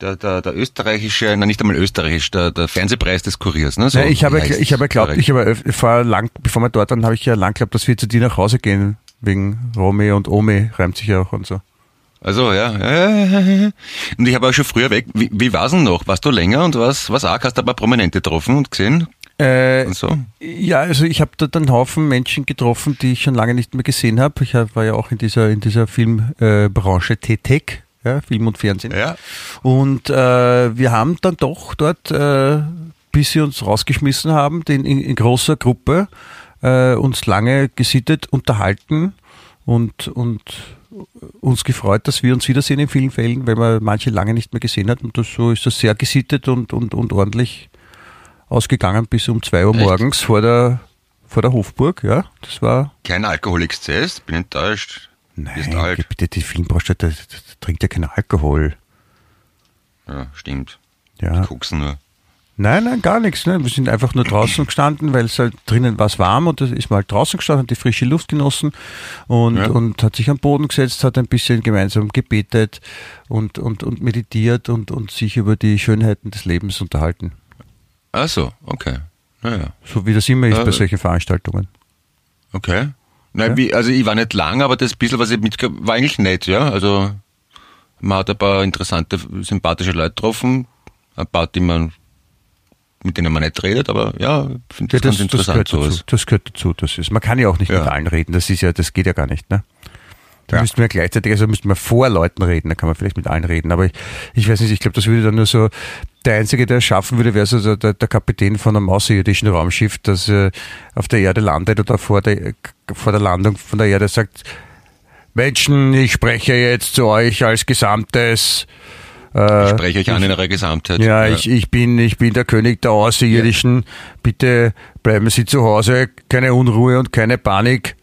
Der, der, der österreichische, nein, nicht einmal österreichisch, der, der Fernsehpreis des Kuriers, ne? So Ja, ich habe, ich habe glaubt, ich habe äh, vor lang, bevor wir dort waren, habe ich ja lang geglaubt, dass wir zu dir nach Hause gehen. Wegen Romy und Omi reimt sich ja auch und so. Also, ja. Und ich habe auch schon früher weg. Wie, wie war's denn noch? Warst du länger und was, was arg? Hast du ein paar Prominente getroffen und gesehen? Äh, und so? Ja, also ich habe dort einen Haufen Menschen getroffen, die ich schon lange nicht mehr gesehen habe. Ich war ja auch in dieser, in dieser Filmbranche tätig, ja, Film und Fernsehen. Ja. Und äh, wir haben dann doch dort, äh, bis sie uns rausgeschmissen haben, den, in, in großer Gruppe äh, uns lange gesittet unterhalten und, und uns gefreut, dass wir uns wiedersehen in vielen Fällen, weil man manche lange nicht mehr gesehen hat. Und das, so ist das sehr gesittet und, und, und ordentlich ausgegangen bis um zwei Uhr Echt? morgens vor der, vor der Hofburg. Ja, das war Kein Alkoholexzess, bin enttäuscht. Nein, bitte, die Filmbranche, da, trinkt ja keinen Alkohol. Ja, stimmt. Ja. Koksen nur. Nein, nein, gar nichts. Ne? Wir sind einfach nur draußen gestanden, weil es halt drinnen war es warm und da ist man halt draußen gestanden, hat die frische Luft genossen und, Ja. und hat sich am Boden gesetzt, hat ein bisschen gemeinsam gebetet und, und, und meditiert und, und sich über die Schönheiten des Lebens unterhalten. Ach so, okay. Naja, So wie das immer ist Ja, bei äh, solchen Veranstaltungen. okay. Na, Ja. wie, also ich war nicht lang, aber das bisschen, was ich mitge... war eigentlich nett, ja. Also man hat ein paar interessante, sympathische Leute getroffen, ein paar, die man, mit denen man nicht redet, aber ja, ich finde Ja, das, das, ganz das, interessant gehört dazu. das gehört dazu. Das ist, man kann ja auch nicht Ja. mit allen reden. Das ist ja, das geht ja gar nicht. Ne? Da Ja. müssten wir gleichzeitig, also müssten wir vor Leuten reden, da kann man vielleicht mit allen reden. Aber ich, ich weiß nicht, ich glaube, das würde dann nur so, der Einzige, der es schaffen würde, wäre so der, der, der Kapitän von einem außerirdischen Raumschiff, das äh, auf der Erde landet oder vor der, vor der Landung von der Erde sagt, Menschen, ich spreche jetzt zu euch als Gesamtes. Äh, Ich spreche euch an in eurer Gesamtheit. ja, Ich, ich, bin, ich bin der König der Außerirdischen. Bitte bleiben Sie zu Hause. Keine Unruhe und keine Panik.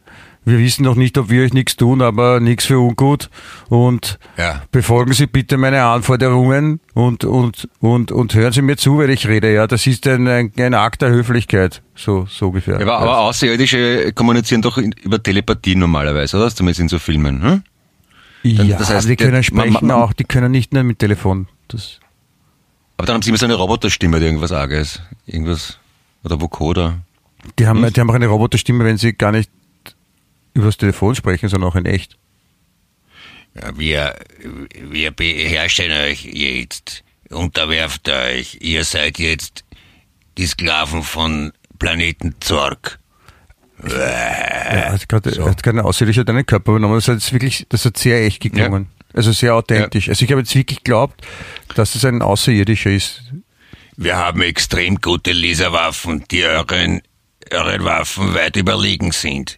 Wir wissen noch nicht, ob wir euch nichts tun, aber nichts für ungut. Und Ja. befolgen Sie bitte meine Anforderungen und, und, und, und hören Sie mir zu, wenn ich rede. Ja, das ist ein, ein, ein Akt der Höflichkeit. So, so ungefähr. Aber, aber Außerirdische kommunizieren doch in, über Telepathie normalerweise, oder? Zumindest in so Filmen. Hm? ja, das heißt, die der- können sprechen man- man- auch. Die können nicht nur mit Telefon. Das, Aber dann haben sie immer so eine Roboterstimme oder irgendwas Arges. Irgendwas. Oder Vocoder. die, haben, Hm? die haben auch eine Roboterstimme, wenn sie gar nicht übers Telefon sprechen, sondern auch in echt. Ja, wir, wir beherrschen euch jetzt, unterwerft euch. Ihr seid jetzt die Sklaven von Planeten Zorg. Er hat gerade er hat gerade ein Außerirdischer deinen Körper übernommen. Das hat jetzt wirklich, das hat sehr echt geklungen. Also sehr authentisch. Also ich habe jetzt wirklich geglaubt, dass es ein Außerirdischer ist. Wir haben extrem gute Laserwaffen, die euren, euren Waffen weit überlegen sind.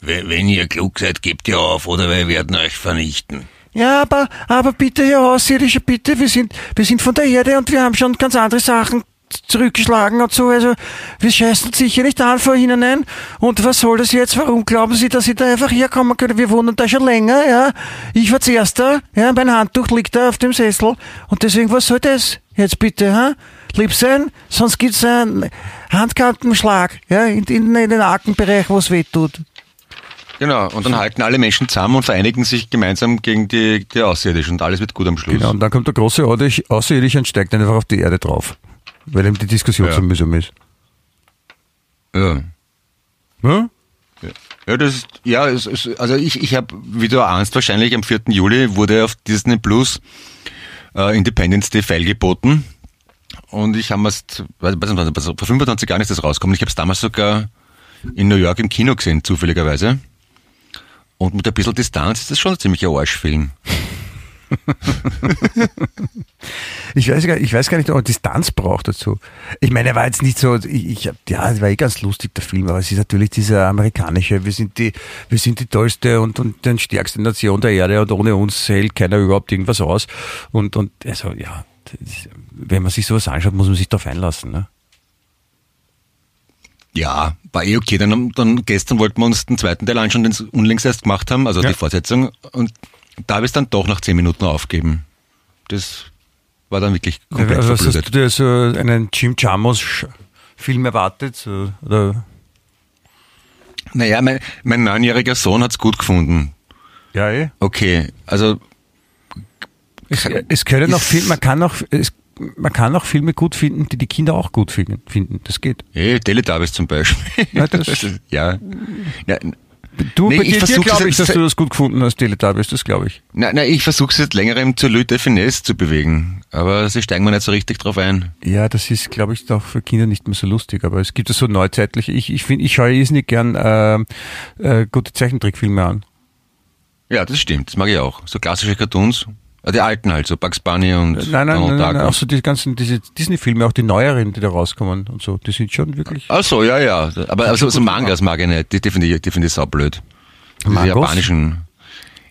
Wenn, wenn ihr klug seid, gebt ihr auf oder wir werden euch vernichten. Ja, aber, aber bitte, Herr Außerirdischer, bitte, wir sind, wir sind von der Erde und wir haben schon ganz andere Sachen zurückgeschlagen und so. Also wir scheißen sicher nicht an vor Ihnen ein. Und was soll das jetzt? Warum glauben Sie, dass Sie da einfach herkommen können? Wir wohnen da schon länger, ja. Ich war zuerst da, ja, mein Handtuch liegt da auf dem Sessel. Und deswegen, was soll das? Jetzt bitte, ha? Lieb sein, sonst gibt's einen Handkantenschlag, ja, in, in, in den Arkenbereich, wo es weh tut. Genau. Und dann halten alle Menschen zusammen und vereinigen sich gemeinsam gegen die, die Außerirdischen und alles wird gut am Schluss. Genau, und dann kommt der große Außerirdische und steigt dann einfach auf die Erde drauf. Weil ihm die Diskussion Ja. so mühsam ist. Ja. Hm? Ja, das ist, ja, es, es, also ich, ich habe, wie du ahnst, wahrscheinlich am 4. Juli wurde auf Disney Plus äh, Independence Day feilgeboten. Und ich habe es, weiß weiß nicht, was- vor 25 Jahren ist das rausgekommen. Ich habe es damals sogar in New York im Kino gesehen, zufälligerweise. Und mit ein bisschen Distanz ist das schon ein ziemlicher Arschfilm. Ich weiß, gar, ich weiß gar nicht, ob man Distanz braucht dazu. Ich meine, er war jetzt nicht so, ich, ich ja, es war eh ganz lustig, der Film, aber es ist natürlich dieser amerikanische, wir sind die, wir sind die tollste und, und die stärkste Nation der Erde und ohne uns hält keiner überhaupt irgendwas aus. Und, und also, ja, das, wenn man sich sowas anschaut, muss man sich darauf einlassen. Ne? Ja, war eh okay. Dann, dann gestern wollten wir uns den zweiten Teil anschauen, den unlängst erst gemacht haben, also Ja. die Fortsetzung. Und da habe ich es dann doch nach 10 Minuten aufgeben. Das war dann wirklich komplett Also, was hast verblödet. du dir so einen Jim Jarmusch-Film erwartet? So, oder? Naja, mein, mein neunjähriger Sohn hat's gut gefunden. Ja, eh. Okay, also Es, es können auch Filme, man kann auch, es, man kann auch Filme gut finden, die die Kinder auch gut finden. Das geht. eh, Teletubbies zum Beispiel. Ja, das- ist- ja. ja. Du, Nee, ich dir, glaube ich, jetzt- dass du das gut gefunden hast, Teletubbies, das glaube ich. Nein, nein, ich versuche es seit längerem zur Lüte Finesse zu bewegen, aber sie steigen mir nicht so richtig drauf ein. Ja, das ist, glaube ich, doch für Kinder nicht mehr so lustig, aber es gibt ja so neuzeitliche, ich, ich finde, ich schaue irrsinnig gern äh, äh, gute Zeichentrickfilme an. Ja, das stimmt, das mag ich auch. So klassische Cartoons, die alten halt, so Bugs Bunny und Nein, nein, Donald nein, nein, auch so die ganzen, diese Disney-Filme, auch die neueren, die da rauskommen und so, die sind schon wirklich. Ach so, ja, ja. Aber also, so Mangas mag ich nicht. Die, die finde ich, die finde ich saublöd. Mangos? japanischen,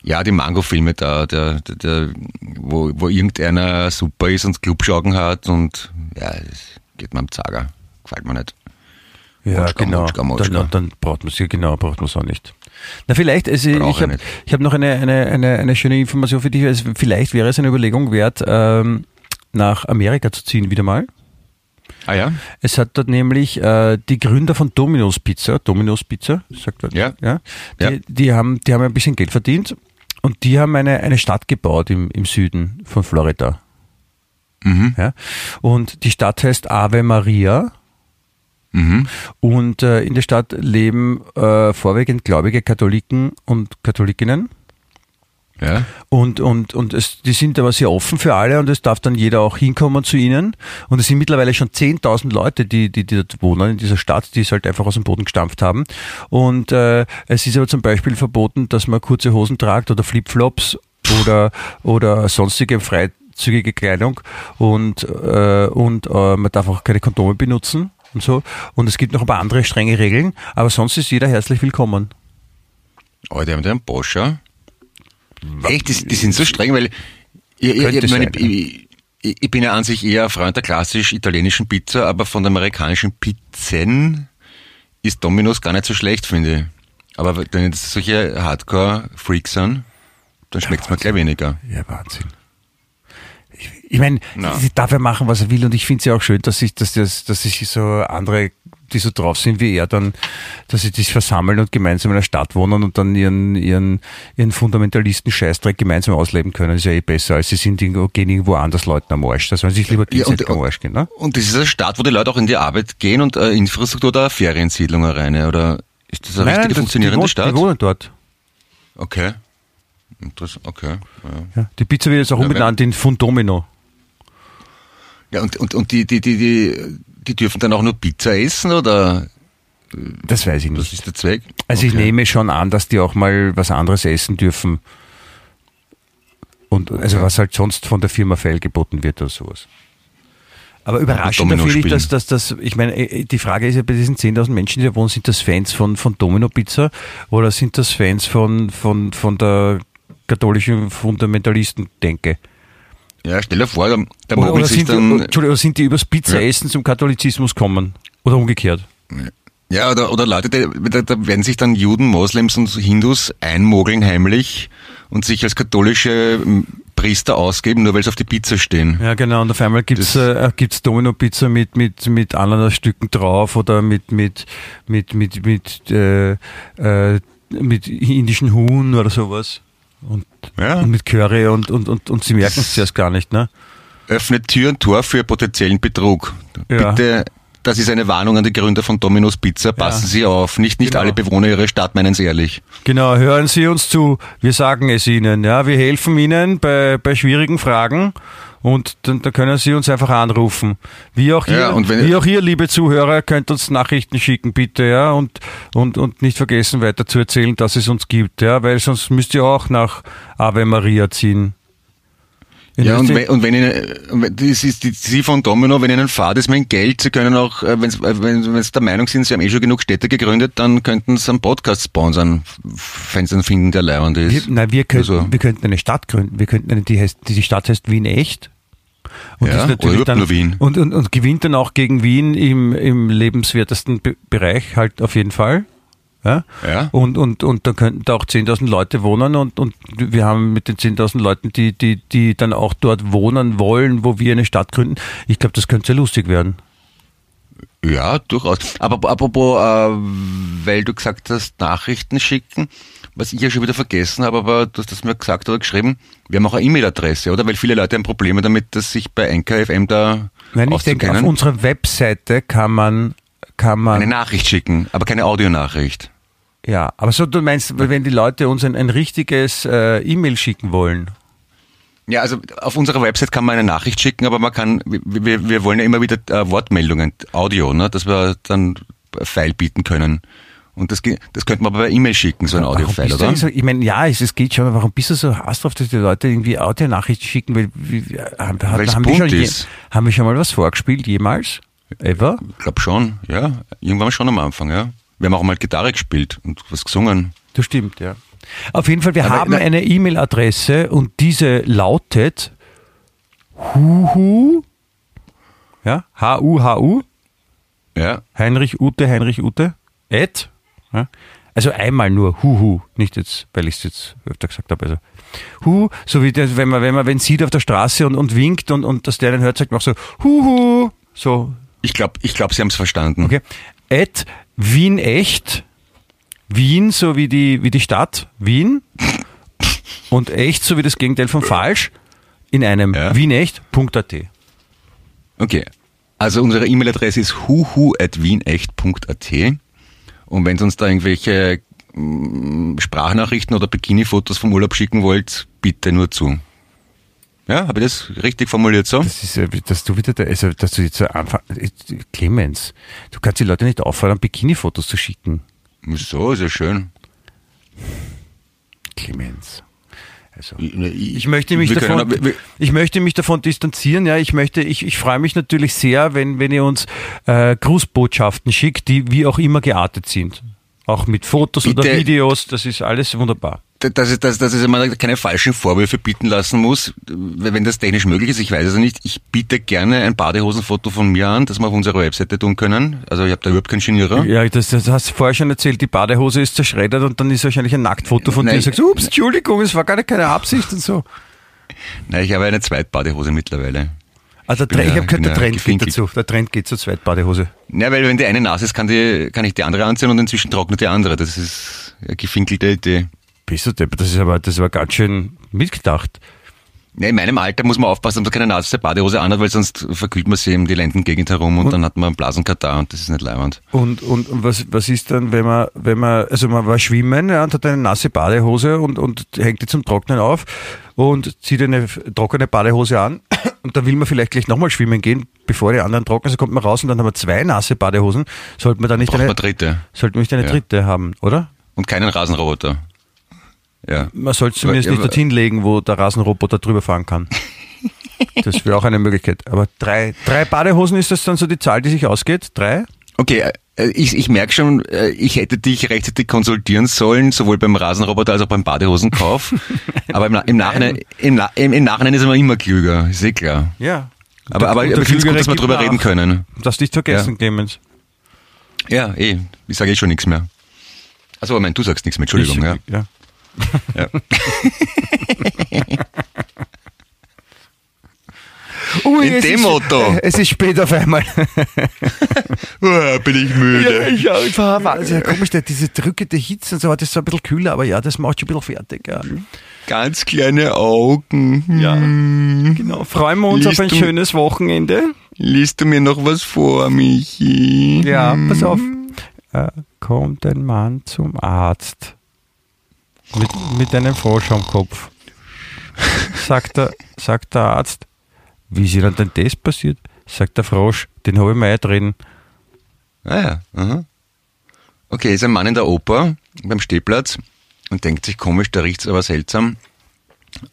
ja, die Mango-Filme da, der, der, der, wo, wo irgendeiner super ist und Clubschaugen hat und, ja, das geht mir am Zager. Gefällt mir nicht. Ja, Motschka, genau. Motschka, Motschka. Dann, dann braucht man sie, genau, braucht man es auch nicht. Na, vielleicht, also Brauch ich habe hab noch eine, eine, eine, eine schöne Information für dich. Also vielleicht wäre es eine Überlegung wert, ähm, nach Amerika zu ziehen wieder mal. Ah ja? Es hat dort nämlich äh, die Gründer von Domino's Pizza, Domino's Pizza, sagt er, Ja. ja, die, Ja. die haben, die haben ein bisschen Geld verdient und die haben eine, eine Stadt gebaut im, im Süden von Florida. Mhm. Ja. Und die Stadt heißt Ave Maria. Mhm. Und äh, in der Stadt leben äh, vorwiegend gläubige Katholiken und Katholikinnen. Ja. Und, und, und es, die sind aber sehr offen für alle und es darf dann jeder auch hinkommen zu ihnen. Und es sind mittlerweile schon 10.000 Leute, die, die, die dort wohnen in dieser Stadt, die es halt einfach aus dem Boden gestampft haben. Und äh, es ist aber zum Beispiel verboten, dass man kurze Hosen tragt oder Flipflops oder, oder sonstige freizügige Kleidung und, äh, und äh, man darf auch keine Kondome benutzen und so. Und es gibt noch ein paar andere strenge Regeln, aber sonst ist jeder herzlich willkommen. Oh, die haben da einen Boscher. Echt, die, die sind so streng, weil ich, ich, meine, ja. ich, ich, bin ja an sich eher ein Freund der klassisch italienischen Pizza, aber von der amerikanischen Pizzen ist Domino's gar nicht so schlecht, finde ich. Aber wenn das solche Hardcore-Freaks sind, dann schmeckt es mir gleich weniger. Ja, Wahnsinn. Ich, meine, sie darf ja machen, was er will und ich finde es ja auch schön, dass sich, dass, das, dass sich so andere, die so drauf sind wie er, dann, dass sie sich versammeln und gemeinsam in einer Stadt wohnen und dann ihren, ihren, ihren fundamentalisten Scheißdreck gemeinsam ausleben können. Das ist ja eh besser, als sie sind irgendwo, gehen irgendwo anders Leuten am Arsch. Da sollen sie sich lieber Ja, und- gegenseitig am Arsch gehen, ne? Und das ist eine Stadt, wo die Leute auch in die Arbeit gehen und äh, Infrastruktur oder eine Feriensiedlung rein, oder ist das eine richtige das- funktionierende die, Stadt? Die wohnen dort. Okay. Interessant, okay. Ja. Ja. Die Pizza wird jetzt auch Ja, umbenannt in Fundomino. Ja, und, und, und die, die, die, die, die dürfen dann auch nur Pizza essen oder Das weiß ich was nicht. ist der Zweck? Also ich Okay. nehme schon an, dass die auch mal was anderes essen dürfen. Und also Okay. was halt sonst von der Firma feilgeboten wird oder sowas. Aber überraschend finde ich, dass, dass, dass, ich meine, äh, die Frage ist ja bei diesen 10.000 Menschen, die da wohnen, sind das Fans von, von Domino Pizza oder sind das Fans von, von, von der katholischen Fundamentalisten-Denke? Ja, stell dir vor, da, da Oder, oder, sich sind die, dann, Entschuldigung, oder sind die übers Pizzaessen zum Katholizismus kommen? Oder umgekehrt? ja, oder, oder Leute, da, da werden sich dann Juden, Moslems und Hindus einmogeln heimlich und sich als katholische Priester ausgeben, nur weil sie auf die Pizza stehen. Ja, genau. Und auf einmal gibt's äh, gibt's Domino-Pizza mit, mit, mit Ananasstücken drauf oder mit, mit, mit, mit, mit, äh, äh, mit indischen Huhn oder sowas. Und, Ja. und mit Curry und, und, und, und sie merken es zuerst gar nicht, ne? Öffnet Tür und Tor für potenziellen Betrug. Ja. Bitte, das ist eine Warnung an die Gründer von Domino's Pizza. Passen Ja. Sie auf. Nicht, nicht Genau. alle Bewohner Ihrer Stadt meinen es ehrlich. Genau, hören Sie uns zu. Wir sagen es Ihnen, ja. Wir helfen Ihnen bei, bei schwierigen Fragen. Und dann, da können Sie uns einfach anrufen. Wie auch ihr, Ja, wie auch ihr, liebe Zuhörer, könnt uns Nachrichten schicken, bitte, ja. Und, und, und nicht vergessen, weiter zu erzählen, dass es uns gibt, ja. Weil sonst müsst ihr auch nach Ave Maria ziehen. Ja, und wenn, und wenn Ihnen, das ist die, Sie von Domino, wenn Ihnen fad ist mein Geld, Sie können auch, äh, äh, wenn, wenn Sie der Meinung sind, Sie haben eh schon genug Städte gegründet, dann könnten Sie einen Podcast sponsern, wenn Sie einen finden, der leibend Wir, ist. nein, wir könnten, Also- wir könnten eine Stadt gründen. Wir könnten eine, die heißt, die Stadt heißt Wien echt. Und, Ja, natürlich dann, Wien. Und, und, und gewinnt dann auch gegen Wien im, im lebenswertesten Be Bereich halt auf jeden Fall. Ja? Ja. Und, und, und da könnten da auch 10.000 Leute wohnen und, und wir haben mit den 10.000 Leuten, die, die, die dann auch dort wohnen wollen, wo wir eine Stadt gründen. Ich glaube, das könnte sehr lustig werden. Ja, durchaus. Aber apropos, äh, weil du gesagt hast, Nachrichten schicken, was ich ja schon wieder vergessen habe, aber du hast das mir gesagt oder geschrieben, wir haben auch eine E-Mail-Adresse, oder? Weil viele Leute haben Probleme damit, dass sich bei NKFM da Nein, ich denke, auf unserer Webseite kann man, kann man eine Nachricht schicken, aber keine Audionachricht. Ja, aber so du meinst, wenn die Leute uns ein, ein richtiges äh, E-Mail schicken wollen. Ja, also auf unserer Website kann man eine Nachricht schicken, aber man kann, wir, wir wollen ja immer wieder äh, Wortmeldungen, Audio, ne, dass wir dann ein File bieten können. Und das, das könnte man aber per E-Mail schicken, so ein Audio-File, oder? So, ich meine, ja, es, es geht schon, aber warum bist du so heiß drauf, dass die Leute irgendwie Audio-Nachrichten schicken? Weil, wie, haben, haben, wir schon je, haben wir schon mal was vorgespielt, jemals? Ever? Ich glaube schon, ja. Irgendwann schon am Anfang, ja. Wir haben auch mal Gitarre gespielt und was gesungen. Das stimmt, ja. Auf jeden Fall, wir Aber haben eine E-Mail-Adresse und diese lautet huhu, ja, H-U-H-U, Ja. Heinrich Ute, Heinrich Ute, at, ja, also einmal nur huhu, nicht jetzt, weil ich es jetzt öfter gesagt habe, also huhu, so wie das, wenn man, wenn man, wenn sieht auf der Straße und, und winkt und, und das der dann hört, sagt man auch so huhu, so, Ich glaube, ich glaub, Sie haben es verstanden. okay, at Wien echt, Wien so wie die, wie die Stadt, Wien und echt so wie das Gegenteil von falsch in einem Ja. wienecht.at. Okay. Also unsere E-Mail-Adresse ist huhu.wienecht.at und wenn Sie uns da irgendwelche mm, Sprachnachrichten oder Bikini-Fotos vom Urlaub schicken wollt, bitte nur zu. Ja, habe ich das richtig formuliert so? Das ist, dass du wieder, da, also, dass du jetzt einfach, Clemens, du kannst die Leute nicht auffordern, Bikini-Fotos zu schicken. So, ist ja schön. Clemens. Also. Ich, Ich möchte mich davon, können- wir- ich möchte mich davon distanzieren. Ja, ich möchte, ich, ich freue mich natürlich sehr, wenn, wenn ihr uns äh, Grußbotschaften schickt, die wie auch immer geartet sind. Auch mit Fotos oder Bitte. Videos. Das ist alles wunderbar. Dass ich, dass, dass ich immer keine falschen Vorwürfe bieten lassen muss, wenn das technisch möglich ist, ich weiß es nicht. Ich biete gerne ein Badehosenfoto von mir an, das wir auf unserer Webseite tun können. Also ich habe da überhaupt keinen Genierer. Ja, das, das hast du vorher schon erzählt. Die Badehose ist zerschreddert und dann ist wahrscheinlich ein Nacktfoto von Nein. dir. Und sagst, ups, Entschuldigung, es war gar nicht keine Absicht und so. Nein, ich habe eine Zweitbadehose mittlerweile. Also der ich ja- habe gehört, der Trend geht dazu. Der Trend geht zur Zweitbadehose. Ja, weil wenn die eine nass ist, kann, die, kann ich die andere anziehen und inzwischen trocknet die andere. Das ist eine gefinkelte Idee. Bist du Depp? Das ist aber, das war ganz schön mitgedacht. Ja, in meinem Alter muss man aufpassen, dass man keine nasse Badehose anhat, weil sonst verkühlt man sie in die Lendengegend herum und, dann hat man einen Blasenkatar und das ist nicht leibend. Und, und, und was, was ist dann, wenn man, wenn man, also man war schwimmen ja, und hat eine nasse Badehose und, und hängt die zum Trocknen auf und zieht eine trockene Badehose an und dann will man vielleicht gleich nochmal schwimmen gehen, bevor die anderen trocknen, so kommt man raus und dann haben wir zwei nasse Badehosen. Sollte man da nicht Braucht eine, man dritte. sollte man nicht eine Ja. dritte haben, oder? Und keinen Rasenroboter. Ja. Man sollte zumindest Aber- nicht dorthin legen, wo der Rasenroboter drüber fahren kann. Das wäre auch eine Möglichkeit. Aber drei, drei Badehosen ist das dann so die Zahl, die sich ausgeht? Drei? Okay, äh, ich, ich merke schon, äh, ich hätte dich rechtzeitig konsultieren sollen, sowohl beim Rasenroboter als auch beim Badehosenkauf. Aber im, im, Nachhinein, im, im, im Nachhinein ist man immer klüger, ist eh klar. Ja. Aber, aber Und ich finde es gut, dass wir drüber nach. reden können. Das nicht vergessen, Ja. Clemens. Ja, eh, ich sage eh schon nichts mehr. Also, meine, du sagst nichts mehr, Entschuldigung. Ich- ja. ja. Ja. Ui, In es dem ist, Motto. Es ist spät auf einmal. Ah, bin ich Ja, müde. ich auch. Ich war Wahnsinn. Komisch, diese drückende Hitze und so, das ist so ein bisschen kühler, aber ja, das macht schon ein bisschen fertig. Ja. Ganz kleine Augen. Ja. Hm. Genau. Freuen wir uns Liest auf ein du- schönes Wochenende. Liest du mir noch was vor, Michi? Ja, pass auf. Äh, kommt ein Mann zum Arzt mit, mit einem Frosch am Kopf. Sagt der, sagt der Arzt, wie ist Ihnen denn das passiert? Sagt der Frosch, den habe ich mir drin. Ah ja. Aha. Okay, ist ein Mann in der Oper beim Stehplatz und denkt sich komisch, da riecht's aber seltsam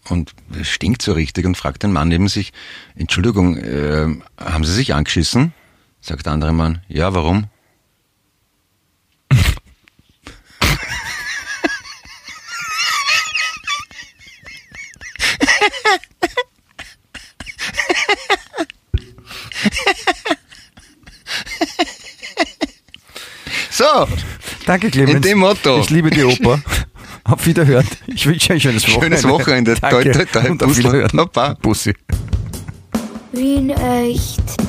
und es stinkt so richtig und fragt den Mann neben sich, Entschuldigung, äh, haben Sie sich angeschissen? Sagt der andere Mann, ja, warum? So, Danke, Clemens. In dem Motto. Ich liebe die Oper. Auf Wiederhören. Ich wünsche ein schönes Wochenende. Schönes Wochenende. Danke. Toi, toi, toi. Und auf. Wiederhören. Bussi. Wien echt.